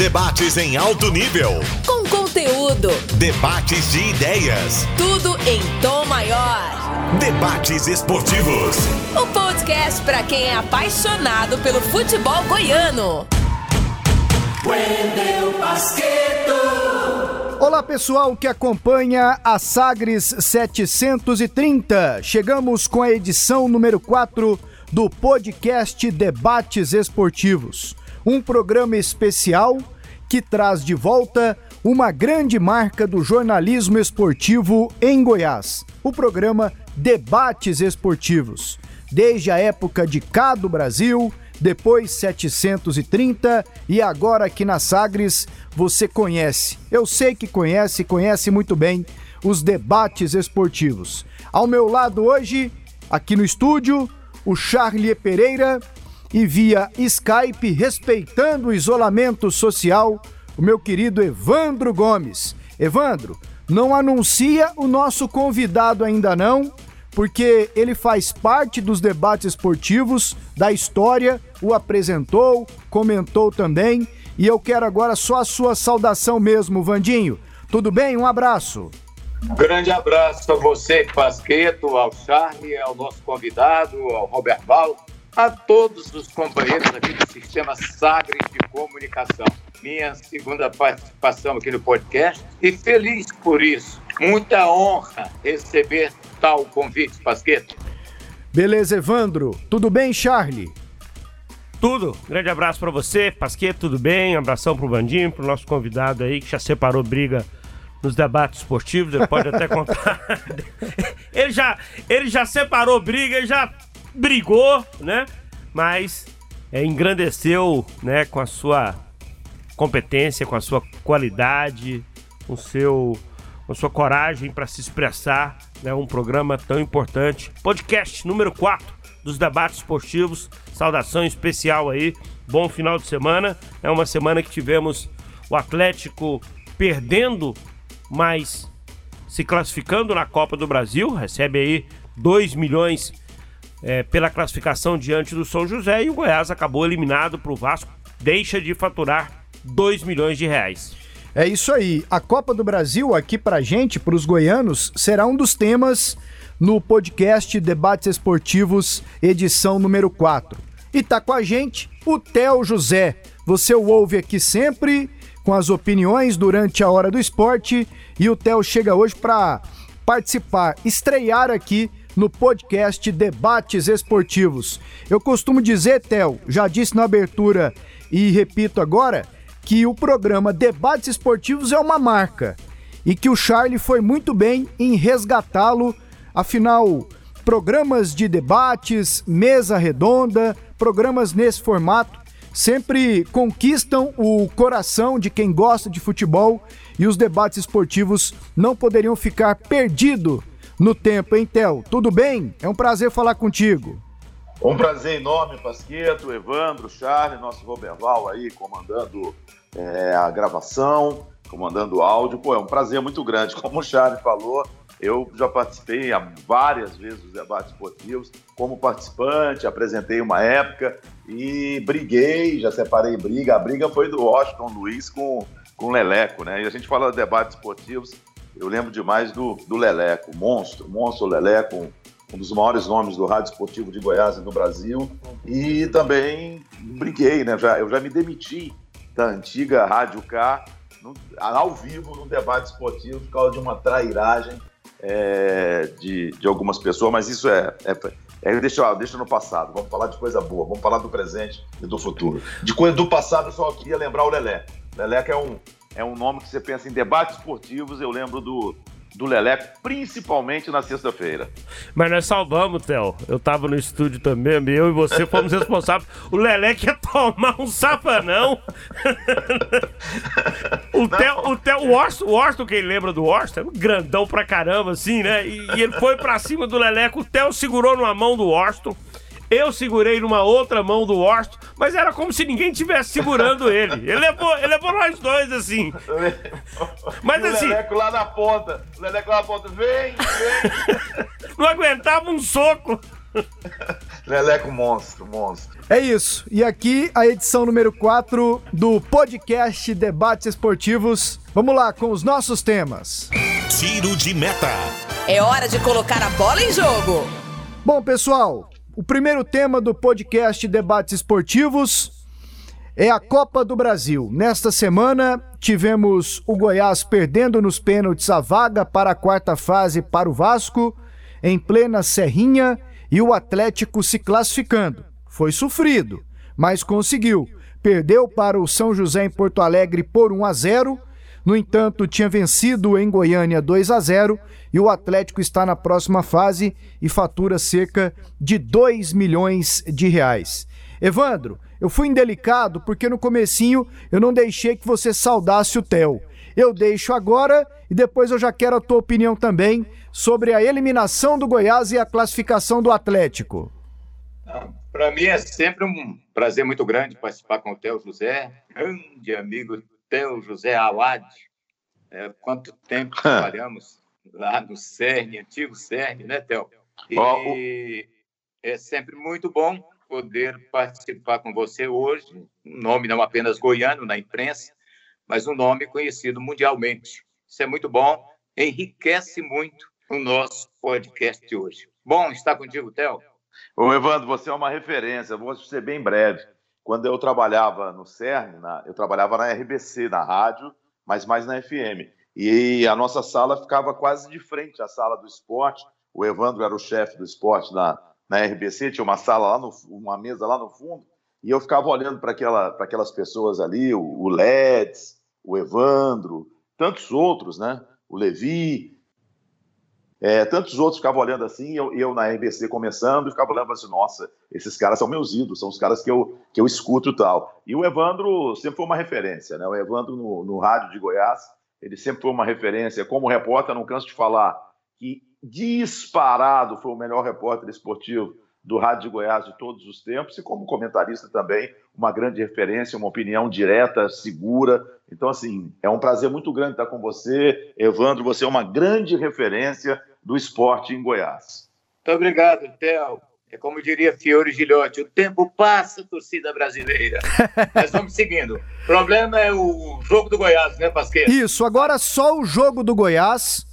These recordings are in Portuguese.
Debates em alto nível. Com conteúdo. Debates de ideias. Tudo em tom maior. Debates esportivos. O podcast para quem é apaixonado pelo futebol goiano. Wendel Basqueto. Olá pessoal que acompanha a Sagres 730. Chegamos com a edição número 4 do podcast Debates Esportivos um programa especial que traz de volta uma grande marca do jornalismo esportivo em Goiás, o programa Debates Esportivos. Desde a época de Cá do Brasil, depois 730 e agora aqui na Sagres você conhece. Eu sei que conhece, conhece muito bem os debates esportivos. Ao meu lado hoje, aqui no estúdio, o Charlie Pereira e via Skype, respeitando o isolamento social, o meu querido Evandro Gomes. Evandro, não anuncia o nosso convidado ainda não, porque ele faz parte dos debates esportivos da história, o apresentou, comentou também, e eu quero agora só a sua saudação mesmo, Vandinho. Tudo bem? Um abraço. Grande abraço a você, Pasqueto, ao Charlie, ao nosso convidado, ao Robert Val, a todos os companheiros aqui do Sistema Sagres de Comunicação. Minha segunda participação aqui no podcast e feliz por isso. Muita honra receber tal convite, Pasqueto. Beleza, Evandro. Tudo bem, Charlie? Tudo. Grande abraço para você, Pasqueto, tudo bem? Um abração pro Bandinho, pro nosso convidado aí que já separou briga nos debates esportivos, ele pode até contar. ele já ele já separou briga, ele já brigou, né? Mas é, engrandeceu, né, com a sua competência, com a sua qualidade, com seu com a sua coragem para se expressar, né, um programa tão importante. Podcast número 4 dos debates esportivos. Saudação especial aí. Bom final de semana. É uma semana que tivemos o Atlético perdendo, mas se classificando na Copa do Brasil, recebe aí 2 milhões é, pela classificação diante do São José e o Goiás acabou eliminado para o Vasco, deixa de faturar 2 milhões de reais. É isso aí. A Copa do Brasil aqui pra gente, pros goianos, será um dos temas no podcast Debates Esportivos, edição número 4. E tá com a gente o Theo José. Você o ouve aqui sempre com as opiniões durante a hora do esporte e o Theo chega hoje para participar, estrear aqui no podcast Debates Esportivos. Eu costumo dizer, Theo, já disse na abertura e repito agora, que o programa Debates Esportivos é uma marca e que o Charlie foi muito bem em resgatá-lo. Afinal, programas de debates, mesa redonda, programas nesse formato sempre conquistam o coração de quem gosta de futebol e os debates esportivos não poderiam ficar perdidos no tempo, hein, Theo? Tudo bem? É um prazer falar contigo. Um prazer enorme, Pasqueto, Evandro, Charles, nosso Roberval aí comandando é, a gravação, comandando o áudio. Pô, é um prazer muito grande. Como o Charles falou, eu já participei várias vezes dos debates esportivos como participante, apresentei uma época e briguei, já separei briga. A briga foi do Washington Luiz com, com o Leleco, né? E a gente fala de debates esportivos, eu lembro demais do, do Leleco, monstro, monstro Leleco, um dos maiores nomes do rádio esportivo de Goiás e do Brasil. E também briguei, né? Já, eu já me demiti da antiga Rádio K no, ao vivo no debate esportivo por causa de uma trairagem é, de, de algumas pessoas, mas isso é, é, é deixa, deixa no passado. Vamos falar de coisa boa, vamos falar do presente e do futuro. De coisa do passado, eu só queria lembrar o Lelé. Que é um, é um nome que você pensa em debates esportivos, eu lembro do, do Leleco, principalmente na sexta-feira. Mas nós salvamos, Theo. Eu tava no estúdio também, eu e você fomos responsáveis. O Leleco ia tomar um safanão. o Theo, o Theo, o Orson, o Orson, quem lembra do Orson, é um grandão pra caramba, assim, né? E, e ele foi pra cima do Leleco, o Theo segurou numa mão do Orson. Eu segurei numa outra mão do Orson, mas era como se ninguém tivesse segurando ele. Ele levou, ele levou nós dois, assim. Mas assim. O Leleco lá na ponta. O Leleco lá na ponta. Vem, vem. Não aguentava um soco. Leleco monstro, monstro. É isso. E aqui a edição número 4 do podcast Debates Esportivos. Vamos lá com os nossos temas. Tiro de meta. É hora de colocar a bola em jogo. Bom, pessoal, o primeiro tema do podcast Debates Esportivos é a Copa do Brasil. Nesta semana tivemos o Goiás perdendo nos pênaltis a vaga para a quarta fase para o Vasco, em plena Serrinha, e o Atlético se classificando. Foi sofrido, mas conseguiu. Perdeu para o São José em Porto Alegre por 1 a 0. No entanto, tinha vencido em Goiânia 2 a 0 e o Atlético está na próxima fase e fatura cerca de 2 milhões de reais. Evandro, eu fui indelicado porque no comecinho eu não deixei que você saudasse o Theo. Eu deixo agora e depois eu já quero a tua opinião também sobre a eliminação do Goiás e a classificação do Atlético. Para mim é sempre um prazer muito grande participar com o Theo José, grande amigo Theo José Awad. É, quanto tempo trabalhamos lá no CERN, antigo CERN, né, Theo? E é sempre muito bom poder participar com você hoje. Um nome não apenas goiano na imprensa, mas um nome conhecido mundialmente. Isso é muito bom, enriquece muito o nosso podcast de hoje. Bom estar contigo, Theo. Ô, Evandro, você é uma referência, vou ser bem breve. Quando eu trabalhava no CERN, na, eu trabalhava na RBC, na rádio, mas mais na FM. E a nossa sala ficava quase de frente à sala do esporte. O Evandro era o chefe do esporte na, na RBC, tinha uma sala lá, no, uma mesa lá no fundo, e eu ficava olhando para aquela, aquelas pessoas ali, o, o Leds, o Evandro, tantos outros, né? O Levi, é, tantos outros ficavam olhando assim, eu, eu na RBC começando, e ficava olhando assim, nossa, esses caras são meus ídolos, são os caras que eu, que eu escuto e tal. E o Evandro sempre foi uma referência, né? O Evandro no, no rádio de Goiás, ele sempre foi uma referência. Como repórter, não canso de falar que disparado foi o melhor repórter esportivo do Rádio de Goiás de todos os tempos e como comentarista também, uma grande referência, uma opinião direta, segura. Então, assim, é um prazer muito grande estar com você. Evandro, você é uma grande referência do esporte em Goiás. Muito obrigado, Theo. É como diria Fiore Gilhote, o tempo passa, torcida brasileira. Mas vamos seguindo. O problema é o jogo do Goiás, né, Pasqueira? Isso, agora só o jogo do Goiás.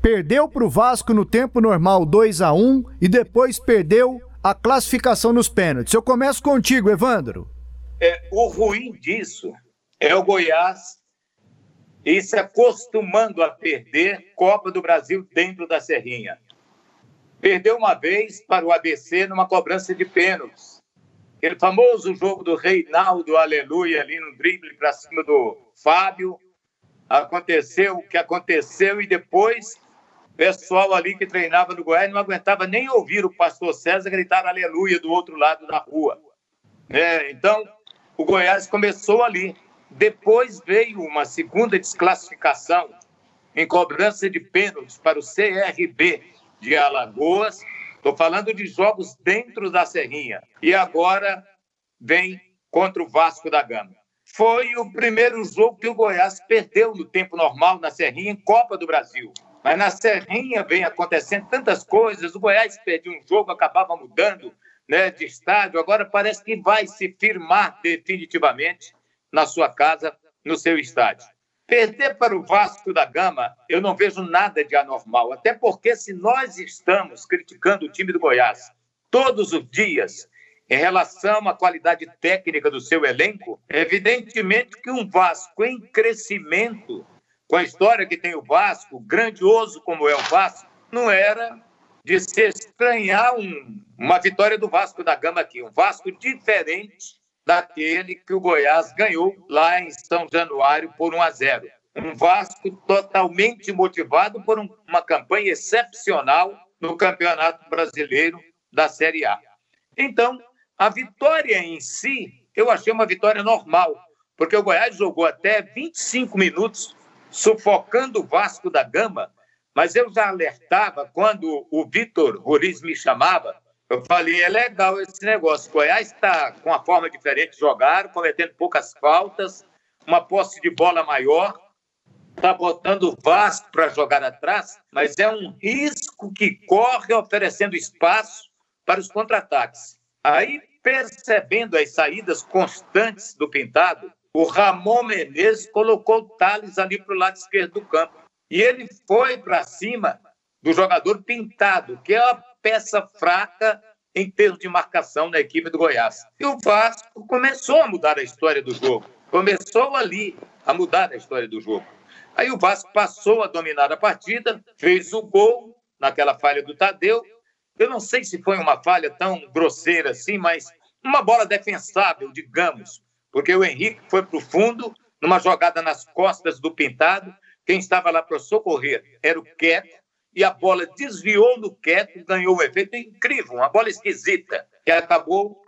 Perdeu para o Vasco no tempo normal 2 a 1 e depois perdeu a classificação nos pênaltis. Eu começo contigo, Evandro. É, o ruim disso é o Goiás e se acostumando a perder Copa do Brasil dentro da Serrinha. Perdeu uma vez para o ABC numa cobrança de pênaltis. Aquele famoso jogo do Reinaldo Aleluia ali no drible para cima do Fábio. Aconteceu o que aconteceu e depois o pessoal ali que treinava no Goiás não aguentava nem ouvir o pastor César gritar aleluia do outro lado da rua. É, então, o Goiás começou ali. Depois veio uma segunda desclassificação em cobrança de pênaltis para o CRB de Alagoas. Estou falando de jogos dentro da Serrinha. E agora vem contra o Vasco da Gama. Foi o primeiro jogo que o Goiás perdeu no tempo normal na Serrinha em Copa do Brasil. Mas na Serrinha vem acontecendo tantas coisas. O Goiás perdeu um jogo, acabava mudando né, de estádio. Agora parece que vai se firmar definitivamente na sua casa, no seu estádio. Perder para o Vasco da Gama, eu não vejo nada de anormal, até porque se nós estamos criticando o time do Goiás todos os dias em relação à qualidade técnica do seu elenco, evidentemente que um Vasco em crescimento, com a história que tem o Vasco, grandioso como é o Vasco, não era de se estranhar um, uma vitória do Vasco da Gama aqui, um Vasco diferente daquele que o Goiás ganhou lá em São Januário por 1 a 0. Um Vasco totalmente motivado por um, uma campanha excepcional no Campeonato Brasileiro da Série A. Então, a vitória em si, eu achei uma vitória normal, porque o Goiás jogou até 25 minutos sufocando o Vasco da Gama, mas eu já alertava quando o Vitor Roriz me chamava eu falei, é legal esse negócio. Goiás está com uma forma diferente de jogar, cometendo poucas faltas, uma posse de bola maior, está botando o Vasco para jogar atrás, mas é um risco que corre oferecendo espaço para os contra-ataques. Aí percebendo as saídas constantes do Pintado, o Ramon Menezes colocou o Thales ali para o lado esquerdo do campo. E ele foi para cima do jogador Pintado, que é a peça fraca em termos de marcação na equipe do Goiás. E o Vasco começou a mudar a história do jogo. Começou ali a mudar a história do jogo. Aí o Vasco passou a dominar a partida, fez o gol naquela falha do Tadeu. Eu não sei se foi uma falha tão grosseira assim, mas uma bola defensável, digamos, porque o Henrique foi para o fundo, numa jogada nas costas do Pintado. Quem estava lá para socorrer era o Queto, e a bola desviou no Queto, ganhou um efeito incrível, uma bola esquisita, que acabou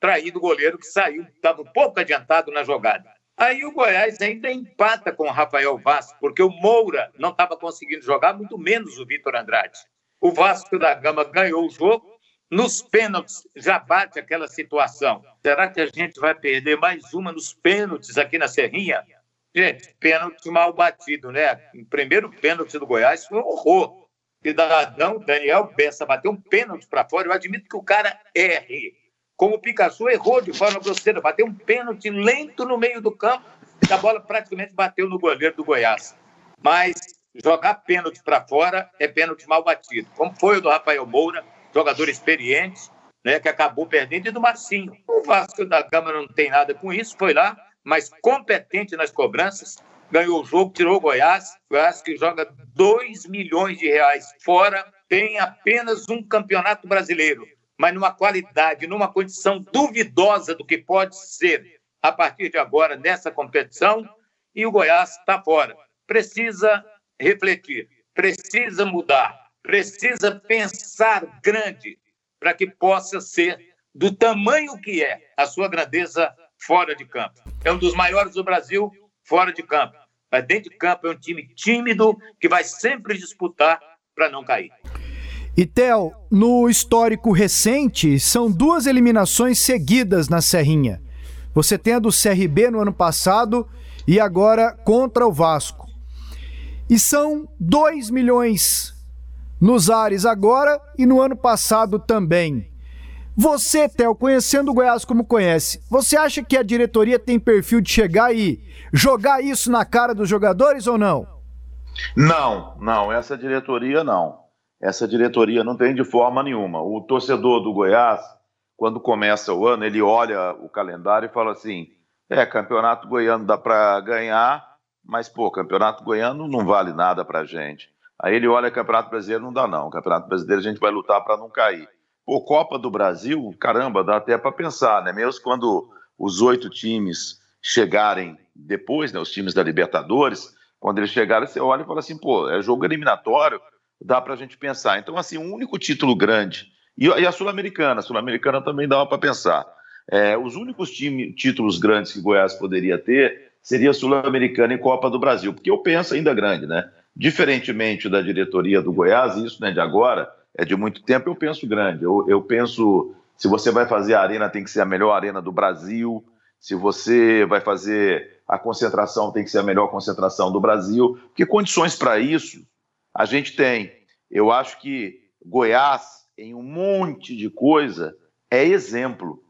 traindo o goleiro que saiu, estava um pouco adiantado na jogada. Aí o Goiás ainda empata com o Rafael Vasco, porque o Moura não estava conseguindo jogar, muito menos o Vitor Andrade. O Vasco da Gama ganhou o jogo, nos pênaltis já bate aquela situação. Será que a gente vai perder mais uma nos pênaltis aqui na Serrinha? Gente, pênalti mal batido, né? O primeiro pênalti do Goiás foi um horror. Cidadão Daniel Bessa bateu um pênalti para fora. Eu admito que o cara erre como o Pikachu errou de forma grosseira, bateu um pênalti lento no meio do campo e a bola praticamente bateu no goleiro do Goiás. Mas jogar pênalti para fora é pênalti mal batido, como foi o do Rafael Moura, jogador experiente, né, que acabou perdendo, e do Marcinho. O Vasco da Gama não tem nada com isso, foi lá, mas competente nas cobranças, ganhou o jogo, tirou o Goiás, Goiás que joga 2 milhões de reais fora, tem apenas um campeonato brasileiro mas numa qualidade, numa condição duvidosa do que pode ser a partir de agora nessa competição, e o Goiás está fora. Precisa refletir, precisa mudar, precisa pensar grande para que possa ser do tamanho que é a sua grandeza fora de campo. É um dos maiores do Brasil fora de campo. Mas dentro de campo é um time tímido que vai sempre disputar para não cair. E Theo, no histórico recente, são duas eliminações seguidas na Serrinha. Você tem a do CRB no ano passado e agora contra o Vasco. E são 2 milhões nos ares agora e no ano passado também. Você, Theo, conhecendo o Goiás como conhece, você acha que a diretoria tem perfil de chegar e jogar isso na cara dos jogadores ou não? Não, não, essa diretoria não essa diretoria não tem de forma nenhuma. O torcedor do Goiás, quando começa o ano, ele olha o calendário e fala assim: é, campeonato goiano dá para ganhar, mas, pô, campeonato goiano não vale nada para gente. Aí ele olha campeonato brasileiro, não dá não. Campeonato brasileiro a gente vai lutar para não cair. Pô, Copa do Brasil, caramba, dá até para pensar, né? Mesmo quando os oito times chegarem depois, né, os times da Libertadores, quando eles chegarem, você olha e fala assim, pô, é jogo eliminatório, dá para a gente pensar. Então, assim, um único título grande. E, e a Sul-Americana, a Sul-Americana também dá para pensar. É, os únicos time, títulos grandes que Goiás poderia ter seria Sul-Americana e Copa do Brasil, porque eu penso ainda grande, né? Diferentemente da diretoria do Goiás, isso não é de agora, é de muito tempo, eu penso grande. Eu, eu penso, se você vai fazer a arena, tem que ser a melhor arena do Brasil. Se você vai fazer a concentração, tem que ser a melhor concentração do Brasil. Porque condições para isso a gente tem. Eu acho que Goiás, em um monte de coisa, é exemplo.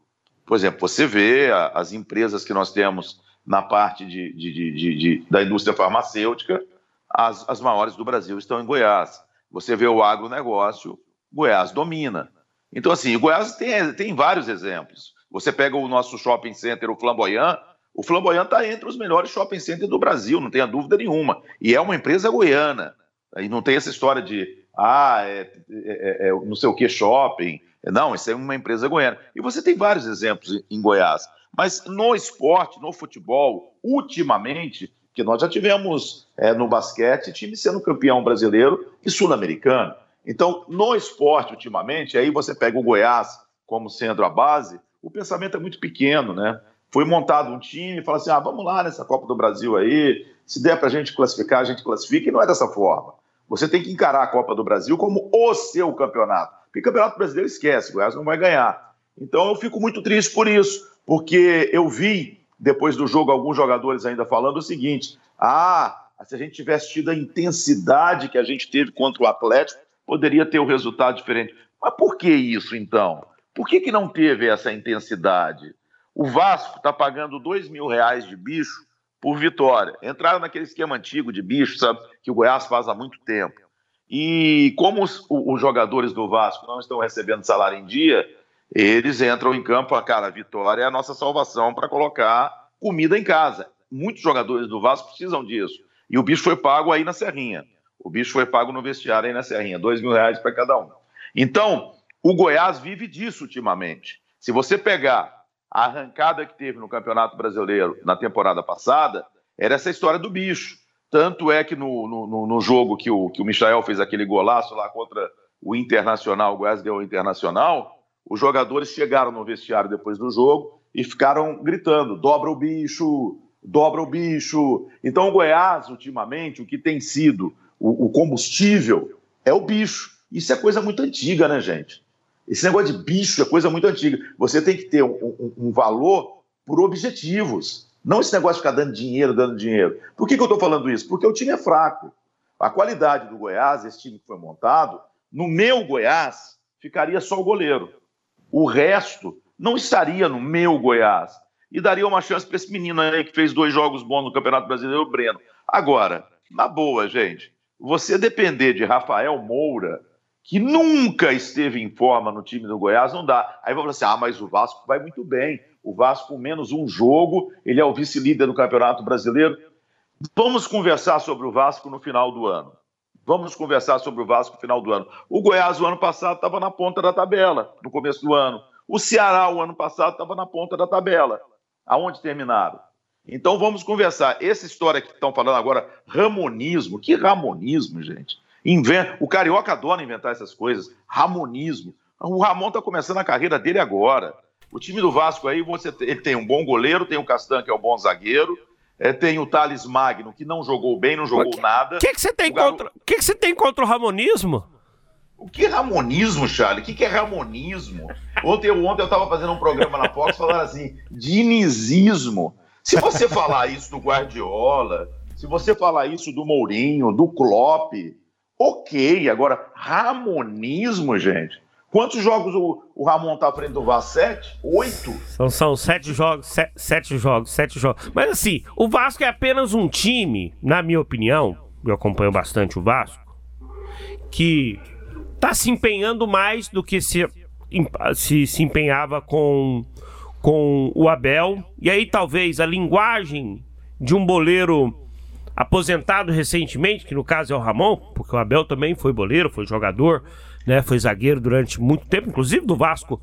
Por exemplo, você vê as empresas que nós temos na parte de, de, de, de da indústria farmacêutica, as, as maiores do Brasil estão em Goiás. Você vê o agronegócio, Goiás domina. Então, assim, Goiás tem, tem vários exemplos. Você pega o nosso shopping center, o Flamboyant, o Flamboyant está entre os melhores shopping centers do Brasil, não tenha dúvida nenhuma. E é uma empresa goiana. E não tem essa história de, ah, é, é, é, é não sei o que shopping. Não, isso é uma empresa goiana. E você tem vários exemplos em Goiás. Mas no esporte, no futebol, ultimamente, que nós já tivemos é, no basquete time sendo campeão brasileiro e sul-americano. Então, no esporte, ultimamente, aí você pega o Goiás como sendo a base, o pensamento é muito pequeno, né? Foi montado um time e fala assim: ah, vamos lá nessa Copa do Brasil aí, se der para a gente classificar, a gente classifica, e não é dessa forma. Você tem que encarar a Copa do Brasil como o seu campeonato. Porque Campeonato Brasileiro esquece, o Goiás não vai ganhar. Então eu fico muito triste por isso, porque eu vi, depois do jogo, alguns jogadores ainda falando o seguinte: ah, se a gente tivesse tido a intensidade que a gente teve contra o Atlético, poderia ter o um resultado diferente. Mas por que isso então? Por que, que não teve essa intensidade? O Vasco está pagando dois mil reais de bicho por vitória. Entraram naquele esquema antigo de bicho, sabe? Que o Goiás faz há muito tempo. E como os, os jogadores do Vasco não estão recebendo salário em dia, eles entram em campo, a cara, a vitória é a nossa salvação para colocar comida em casa. Muitos jogadores do Vasco precisam disso. E o bicho foi pago aí na Serrinha. O bicho foi pago no vestiário aí na Serrinha, dois mil reais para cada um. Então, o Goiás vive disso ultimamente. Se você pegar a arrancada que teve no Campeonato Brasileiro na temporada passada, era essa história do bicho. Tanto é que no, no, no jogo que o, que o Michael fez aquele golaço lá contra o Internacional, o Goiás deu o Internacional, os jogadores chegaram no vestiário depois do jogo e ficaram gritando: dobra o bicho, dobra o bicho. Então o Goiás, ultimamente, o que tem sido o, o combustível é o bicho. Isso é coisa muito antiga, né, gente? Esse negócio de bicho é coisa muito antiga. Você tem que ter um, um, um valor por objetivos. Não esse negócio de ficar dando dinheiro, dando dinheiro. Por que, que eu estou falando isso? Porque o time é fraco. A qualidade do Goiás, esse time que foi montado, no meu Goiás, ficaria só o goleiro. O resto não estaria no meu Goiás. E daria uma chance para esse menino aí que fez dois jogos bons no Campeonato Brasileiro, o Breno. Agora, na boa, gente, você depender de Rafael Moura, que nunca esteve em forma no time do Goiás, não dá. Aí vai falar assim: ah, mas o Vasco vai muito bem. O Vasco, menos um jogo, ele é o vice-líder do Campeonato Brasileiro. Vamos conversar sobre o Vasco no final do ano. Vamos conversar sobre o Vasco no final do ano. O Goiás, o ano passado, estava na ponta da tabela, no começo do ano. O Ceará, o ano passado, estava na ponta da tabela. Aonde terminaram? Então vamos conversar. Essa história que estão falando agora, ramonismo. Que ramonismo, gente? Inventa... O carioca adora inventar essas coisas. Ramonismo. O Ramon está começando a carreira dele agora. O time do Vasco aí, você ele tem um bom goleiro, tem o Castan, que é um bom zagueiro, é, tem o Thales Magno, que não jogou bem, não jogou que, nada. O que, que você tem, contra... que que você tem contra o Ramonismo? O que é Ramonismo, Charlie? O que, que é Ramonismo? Ontem, ontem eu estava fazendo um programa na Fox falando assim, dinizismo. Se você falar isso do Guardiola, se você falar isso do Mourinho, do Klopp, Ok, agora, Ramonismo, gente. Quantos jogos o, o Ramon tá à frente do Vasco? Sete? Oito? São, são sete jogos, sete, sete jogos, sete jogos. Mas assim, o Vasco é apenas um time, na minha opinião, eu acompanho bastante o Vasco, que tá se empenhando mais do que se, se, se empenhava com, com o Abel. E aí talvez a linguagem de um boleiro aposentado recentemente, que no caso é o Ramon, porque o Abel também foi boleiro, foi jogador, né, foi zagueiro durante muito tempo, inclusive do Vasco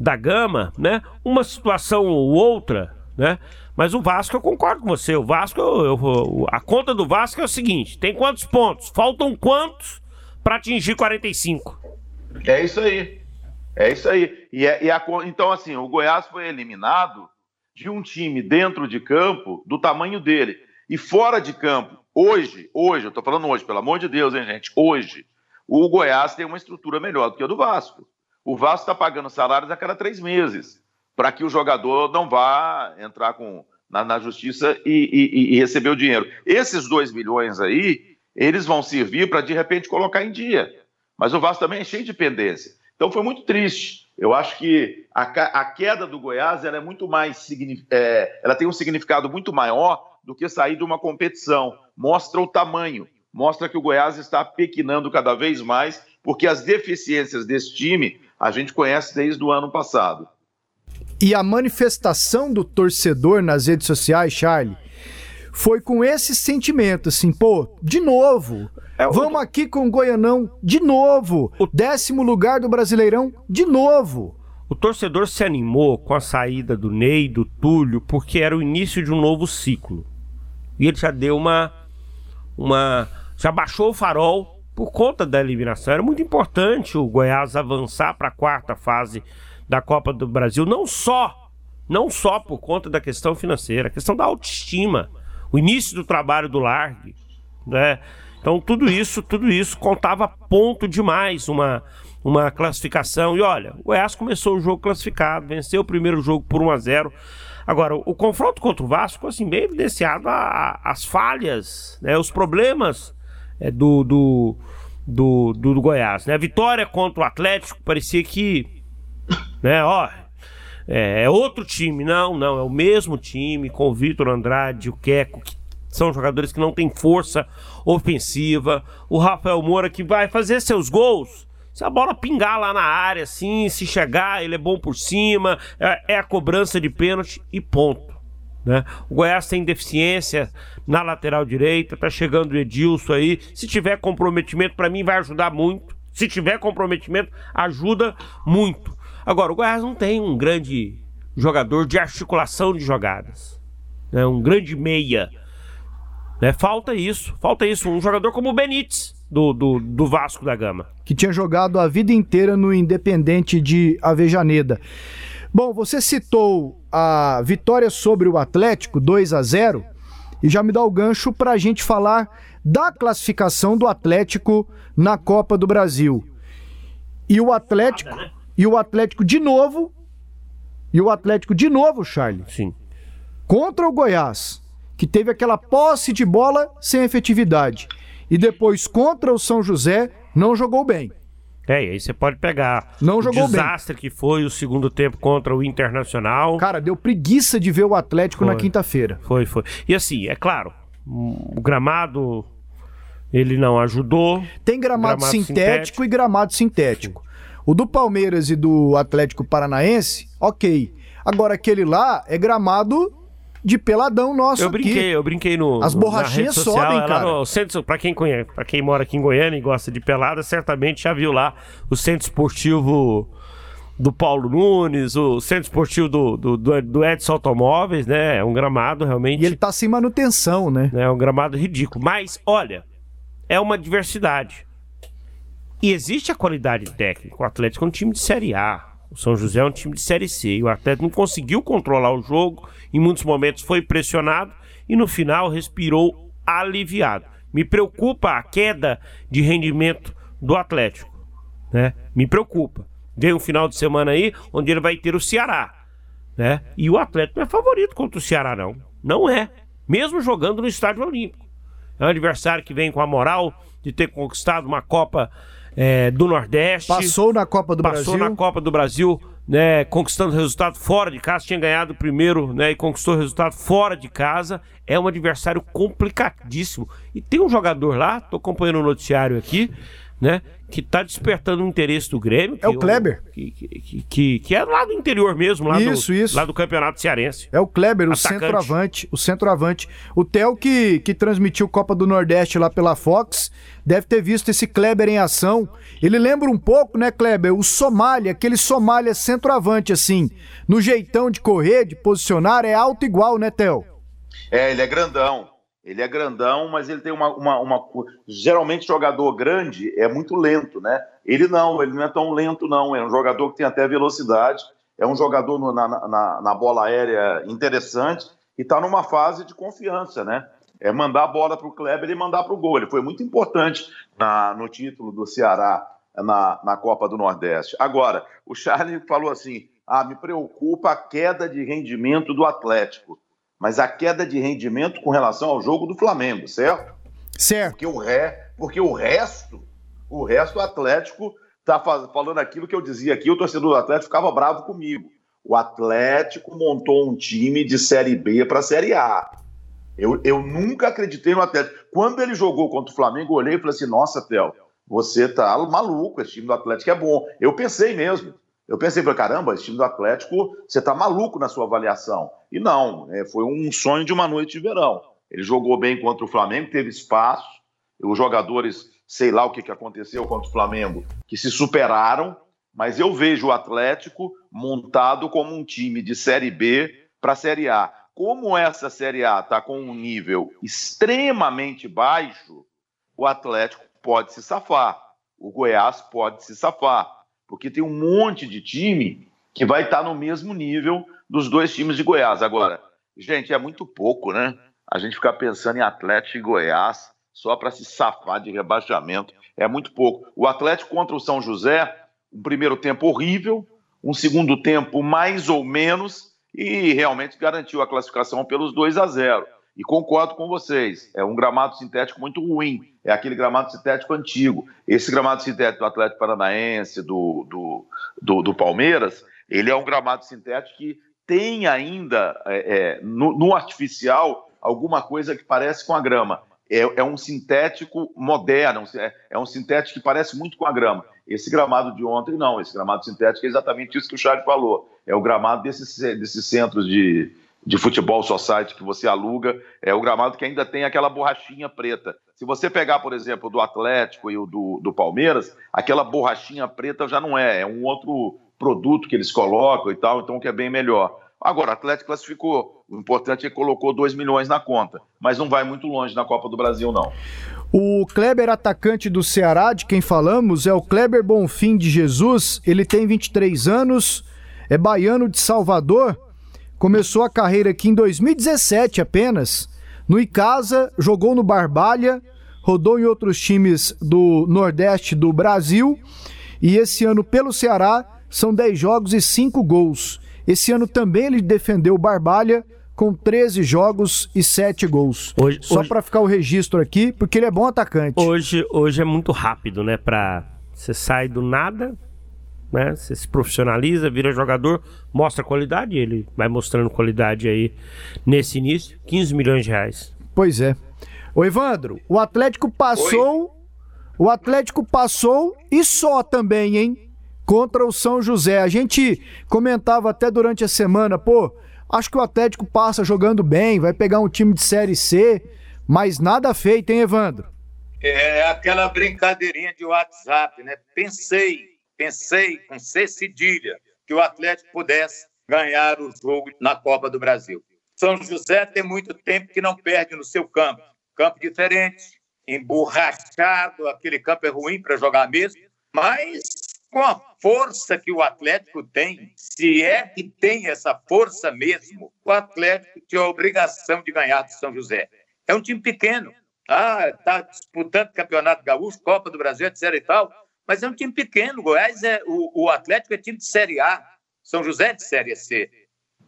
da Gama, né? Uma situação ou outra, né? Mas o Vasco, eu concordo com você. O Vasco, eu, eu, a conta do Vasco é o seguinte: tem quantos pontos? Faltam quantos para atingir 45? É isso aí. É isso aí. E, é, e a, então, assim, o Goiás foi eliminado de um time dentro de campo do tamanho dele. E fora de campo, hoje, hoje, eu estou falando hoje, pelo amor de Deus, hein, gente? Hoje, o Goiás tem uma estrutura melhor do que a do Vasco. O Vasco está pagando salários a cada três meses, para que o jogador não vá entrar com, na, na justiça e, e, e, receber o dinheiro. Esses dois milhões aí, eles vão servir para, de repente, colocar em dia. Mas o Vasco também é cheio de pendência. Então foi muito triste. Eu acho que a, a queda do Goiás ela é muito mais. É, ela tem um significado muito maior do que sair de uma competição. Mostra o tamanho, mostra que o Goiás está pequinando cada vez mais, porque as deficiências desse time a gente conhece desde o ano passado. E a manifestação do torcedor nas redes sociais, Charlie, foi com esse sentimento, assim, pô, de novo. É, Vamos aqui com o Goianão de novo. O décimo lugar do Brasileirão de novo. O torcedor se animou com a saída do Ney, do Túlio, porque era o início de um novo ciclo. E ele já deu uma. uma já baixou o farol por conta da eliminação. Era muito importante o Goiás avançar para a quarta fase da Copa do Brasil, não só, não só por conta da questão financeira, a questão da autoestima, o início do trabalho do Largue, né? Então tudo isso, tudo isso contava ponto demais uma uma classificação. E olha, o Goiás começou o jogo classificado, venceu o primeiro jogo por 1 a 0. Agora, o, confronto contra o Vasco, assim, bem evidenciado a, a, as falhas, né, os problemas do, do, do, do, do, Goiás. Né? A vitória contra o Atlético parecia que né? Ó, é, é, outro time. Não, não, é o mesmo time com o Vitor Andrade, o Queco, que são jogadores que não têm força ofensiva. O Rafael Moura que vai fazer seus gols. Se a bola pingar lá na área, assim, se chegar, ele é bom por cima, é, é a cobrança de pênalti e ponto. Né? O Goiás tem deficiência na lateral direita, tá chegando o Edilson aí. Se tiver comprometimento, para mim vai ajudar muito. Se tiver comprometimento, ajuda muito. Agora, o Goiás não tem um grande jogador de articulação de jogadas, né? um grande meia. Né? Falta isso, falta isso. Um jogador como o Benítez, do, do, do Vasco da Gama. Que tinha jogado a vida inteira no Independente de Avejaneda. Bom, você citou a vitória sobre o Atlético, 2 a 0 e já me dá o gancho para a gente falar da classificação do Atlético na Copa do Brasil. E o Atlético, né? e o Atlético de novo, e o Atlético de novo, Charlie. Sim. Contra o Goiás, que teve aquela posse de bola sem efetividade. E depois contra o São José, não jogou bem. É, e aí você pode pegar não o jogou desastre bem. que foi o segundo tempo contra o Internacional. Cara, deu preguiça de ver o Atlético foi. na quinta-feira. Foi, foi. E assim, é claro, o gramado ele não ajudou. Tem gramado, gramado sintético, sintético, e gramado sintético. Sim. O do Palmeiras e do Atlético Paranaense, ok. Agora aquele lá é gramado de peladão nosso Eu brinquei, aqui. eu brinquei no. As borrachinhas social, sobem, cara. No centro, pra quem conhece, para quem mora aqui em Goiânia e gosta de pelada, certamente já viu lá o centro esportivo do Paulo Nunes, o centro esportivo do, do, do Edson Automóveis, né? É um gramado realmente. E ele tá sem manutenção, né? É um gramado ridículo. Mas, olha, é uma diversidade. E existe a qualidade técnica. O Atlético é um time de Série A. O São José é um time de Série C. E o Atlético não conseguiu controlar o jogo. Em muitos momentos foi pressionado. E no final respirou aliviado. Me preocupa a queda de rendimento do Atlético. Né? Me preocupa. Vem um final de semana aí onde ele vai ter o Ceará. Né? E o Atlético não é favorito contra o Ceará, não. Não é. Mesmo jogando no Estádio Olímpico. É um adversário que vem com a moral de ter conquistado uma Copa é, do Nordeste. Passou na Copa do passou Brasil. Passou na Copa do Brasil, né, conquistando resultado fora de casa. Tinha ganhado primeiro né, e conquistou resultado fora de casa. É um adversário complicadíssimo. E tem um jogador lá, tô acompanhando o noticiário aqui, né? Que está despertando o interesse do Grêmio. é o Kleber. Que, que, que, que, é lá do interior mesmo, lá, isso, do, isso. lá do Campeonato Cearense. É o Kleber, o centroavante. O centroavante. O Theo, que, que transmitiu Copa do Nordeste lá pela Fox, deve ter visto esse Kleber em ação. Ele lembra um pouco, né, Kleber? O Somália, aquele Somália centroavante, assim. No jeitão de correr, de posicionar, é alto igual, né, Theo? É, ele é grandão. Ele é grandão, mas ele tem uma, uma, uma, Geralmente, jogador grande é muito lento, né? Ele não, ele não é tão lento, não. É um jogador que tem até velocidade. É um jogador no, na, na, na, bola aérea interessante e está numa fase de confiança, né? É mandar a bola para o Kleber e mandar para o gol. Ele foi muito importante na, no título do Ceará na, na Copa do Nordeste. Agora, o Charlie falou assim: ah, me preocupa a queda de rendimento do Atlético mas a queda de rendimento com relação ao jogo do Flamengo, certo? Certo. Porque o, ré, porque o resto, o resto do Atlético está falando aquilo que eu dizia aqui, o torcedor do Atlético ficava bravo comigo. O Atlético montou um time de Série B para Série A. Eu, eu nunca acreditei no Atlético. Quando ele jogou contra o Flamengo, eu olhei e falei assim: nossa, Théo, você tá maluco, esse time do Atlético é bom. Eu pensei mesmo. Eu pensei, falei, caramba, esse time do Atlético, você está maluco na sua avaliação. E não, é, foi um sonho de uma noite de verão. Ele jogou bem contra o Flamengo, teve espaço, os jogadores, sei lá o que, que aconteceu contra o Flamengo, que se superaram, mas eu vejo o Atlético montado como um time de Série B para Série A. Como essa Série A está com um nível extremamente baixo, o Atlético pode se safar, o Goiás pode se safar porque tem um monte de time que vai estar no mesmo nível dos dois times de Goiás. Agora, gente, é muito pouco, né? A gente ficar pensando em Atlético e Goiás só para se safar de rebaixamento. É muito pouco. O Atlético contra o São José, um primeiro tempo horrível, um segundo tempo mais ou menos, e realmente garantiu a classificação pelos 2 a 0. E concordo com vocês, é um gramado sintético muito ruim, é aquele gramado sintético antigo. Esse gramado sintético do Atlético Paranaense, do, do, do, do Palmeiras, Ele é um gramado sintético que tem ainda é, é, no, no, artificial alguma coisa que parece com a grama. É, é um sintético moderno, é, é, um sintético que parece muito com a grama. Esse gramado de ontem, não. Esse gramado sintético é exatamente isso que o Charles falou. É o gramado desses, desses centros de, de futebol society que você aluga. É o gramado que ainda tem aquela borrachinha preta. Se você pegar, por exemplo, do Atlético e o do, do Palmeiras, aquela borrachinha preta já não é. É um outro produto que eles colocam e tal, então que é bem melhor. Agora, o Atlético classificou. O importante é que colocou 2 milhões na conta, mas não vai muito longe na Copa do Brasil, não. O Kleber, atacante do Ceará, de quem falamos, é o Kleber Bonfim de Jesus. Ele tem 23 anos, é baiano de Salvador. Começou a carreira aqui em 2017 apenas. No Icasa, jogou no Barbalha, rodou em outros times do Nordeste do Brasil. E esse ano, pelo Ceará, são 10 jogos e 5 gols. Esse ano também ele defendeu o Barbalha com 13 jogos e 7 gols. Hoje, Só para ficar o registro aqui, porque ele é bom atacante. Hoje, hoje é muito rápido, né? Pra... Você sai do nada, né? Você se profissionaliza, vira jogador, mostra qualidade, ele vai mostrando qualidade aí nesse início, 15 milhões de reais. Pois é. Ô Evandro, o Atlético passou, Oi. o Atlético passou e só também, hein? contra o São José. A gente comentava até durante a semana, pô, acho que o Atlético passa jogando bem, vai pegar um time de Série C, mas nada feito, hein, Evandro? É aquela brincadeirinha de WhatsApp, né? Pensei, pensei com C cedilha que o Atlético pudesse ganhar o jogo na Copa do Brasil. São José tem muito tempo que não perde no seu campo. Campo diferente, emborrachado, aquele campo é ruim para jogar mesmo, mas com a força que o Atlético tem, se é que tem essa força mesmo, o Atlético tinha a obrigação de ganhar do São José. É um time pequeno. Ah, está disputando Campeonato Gaúcho, Copa do Brasil, etc e tal, mas é um time pequeno. Goiás é o, o Atlético é time de Série A, São José é de Série C.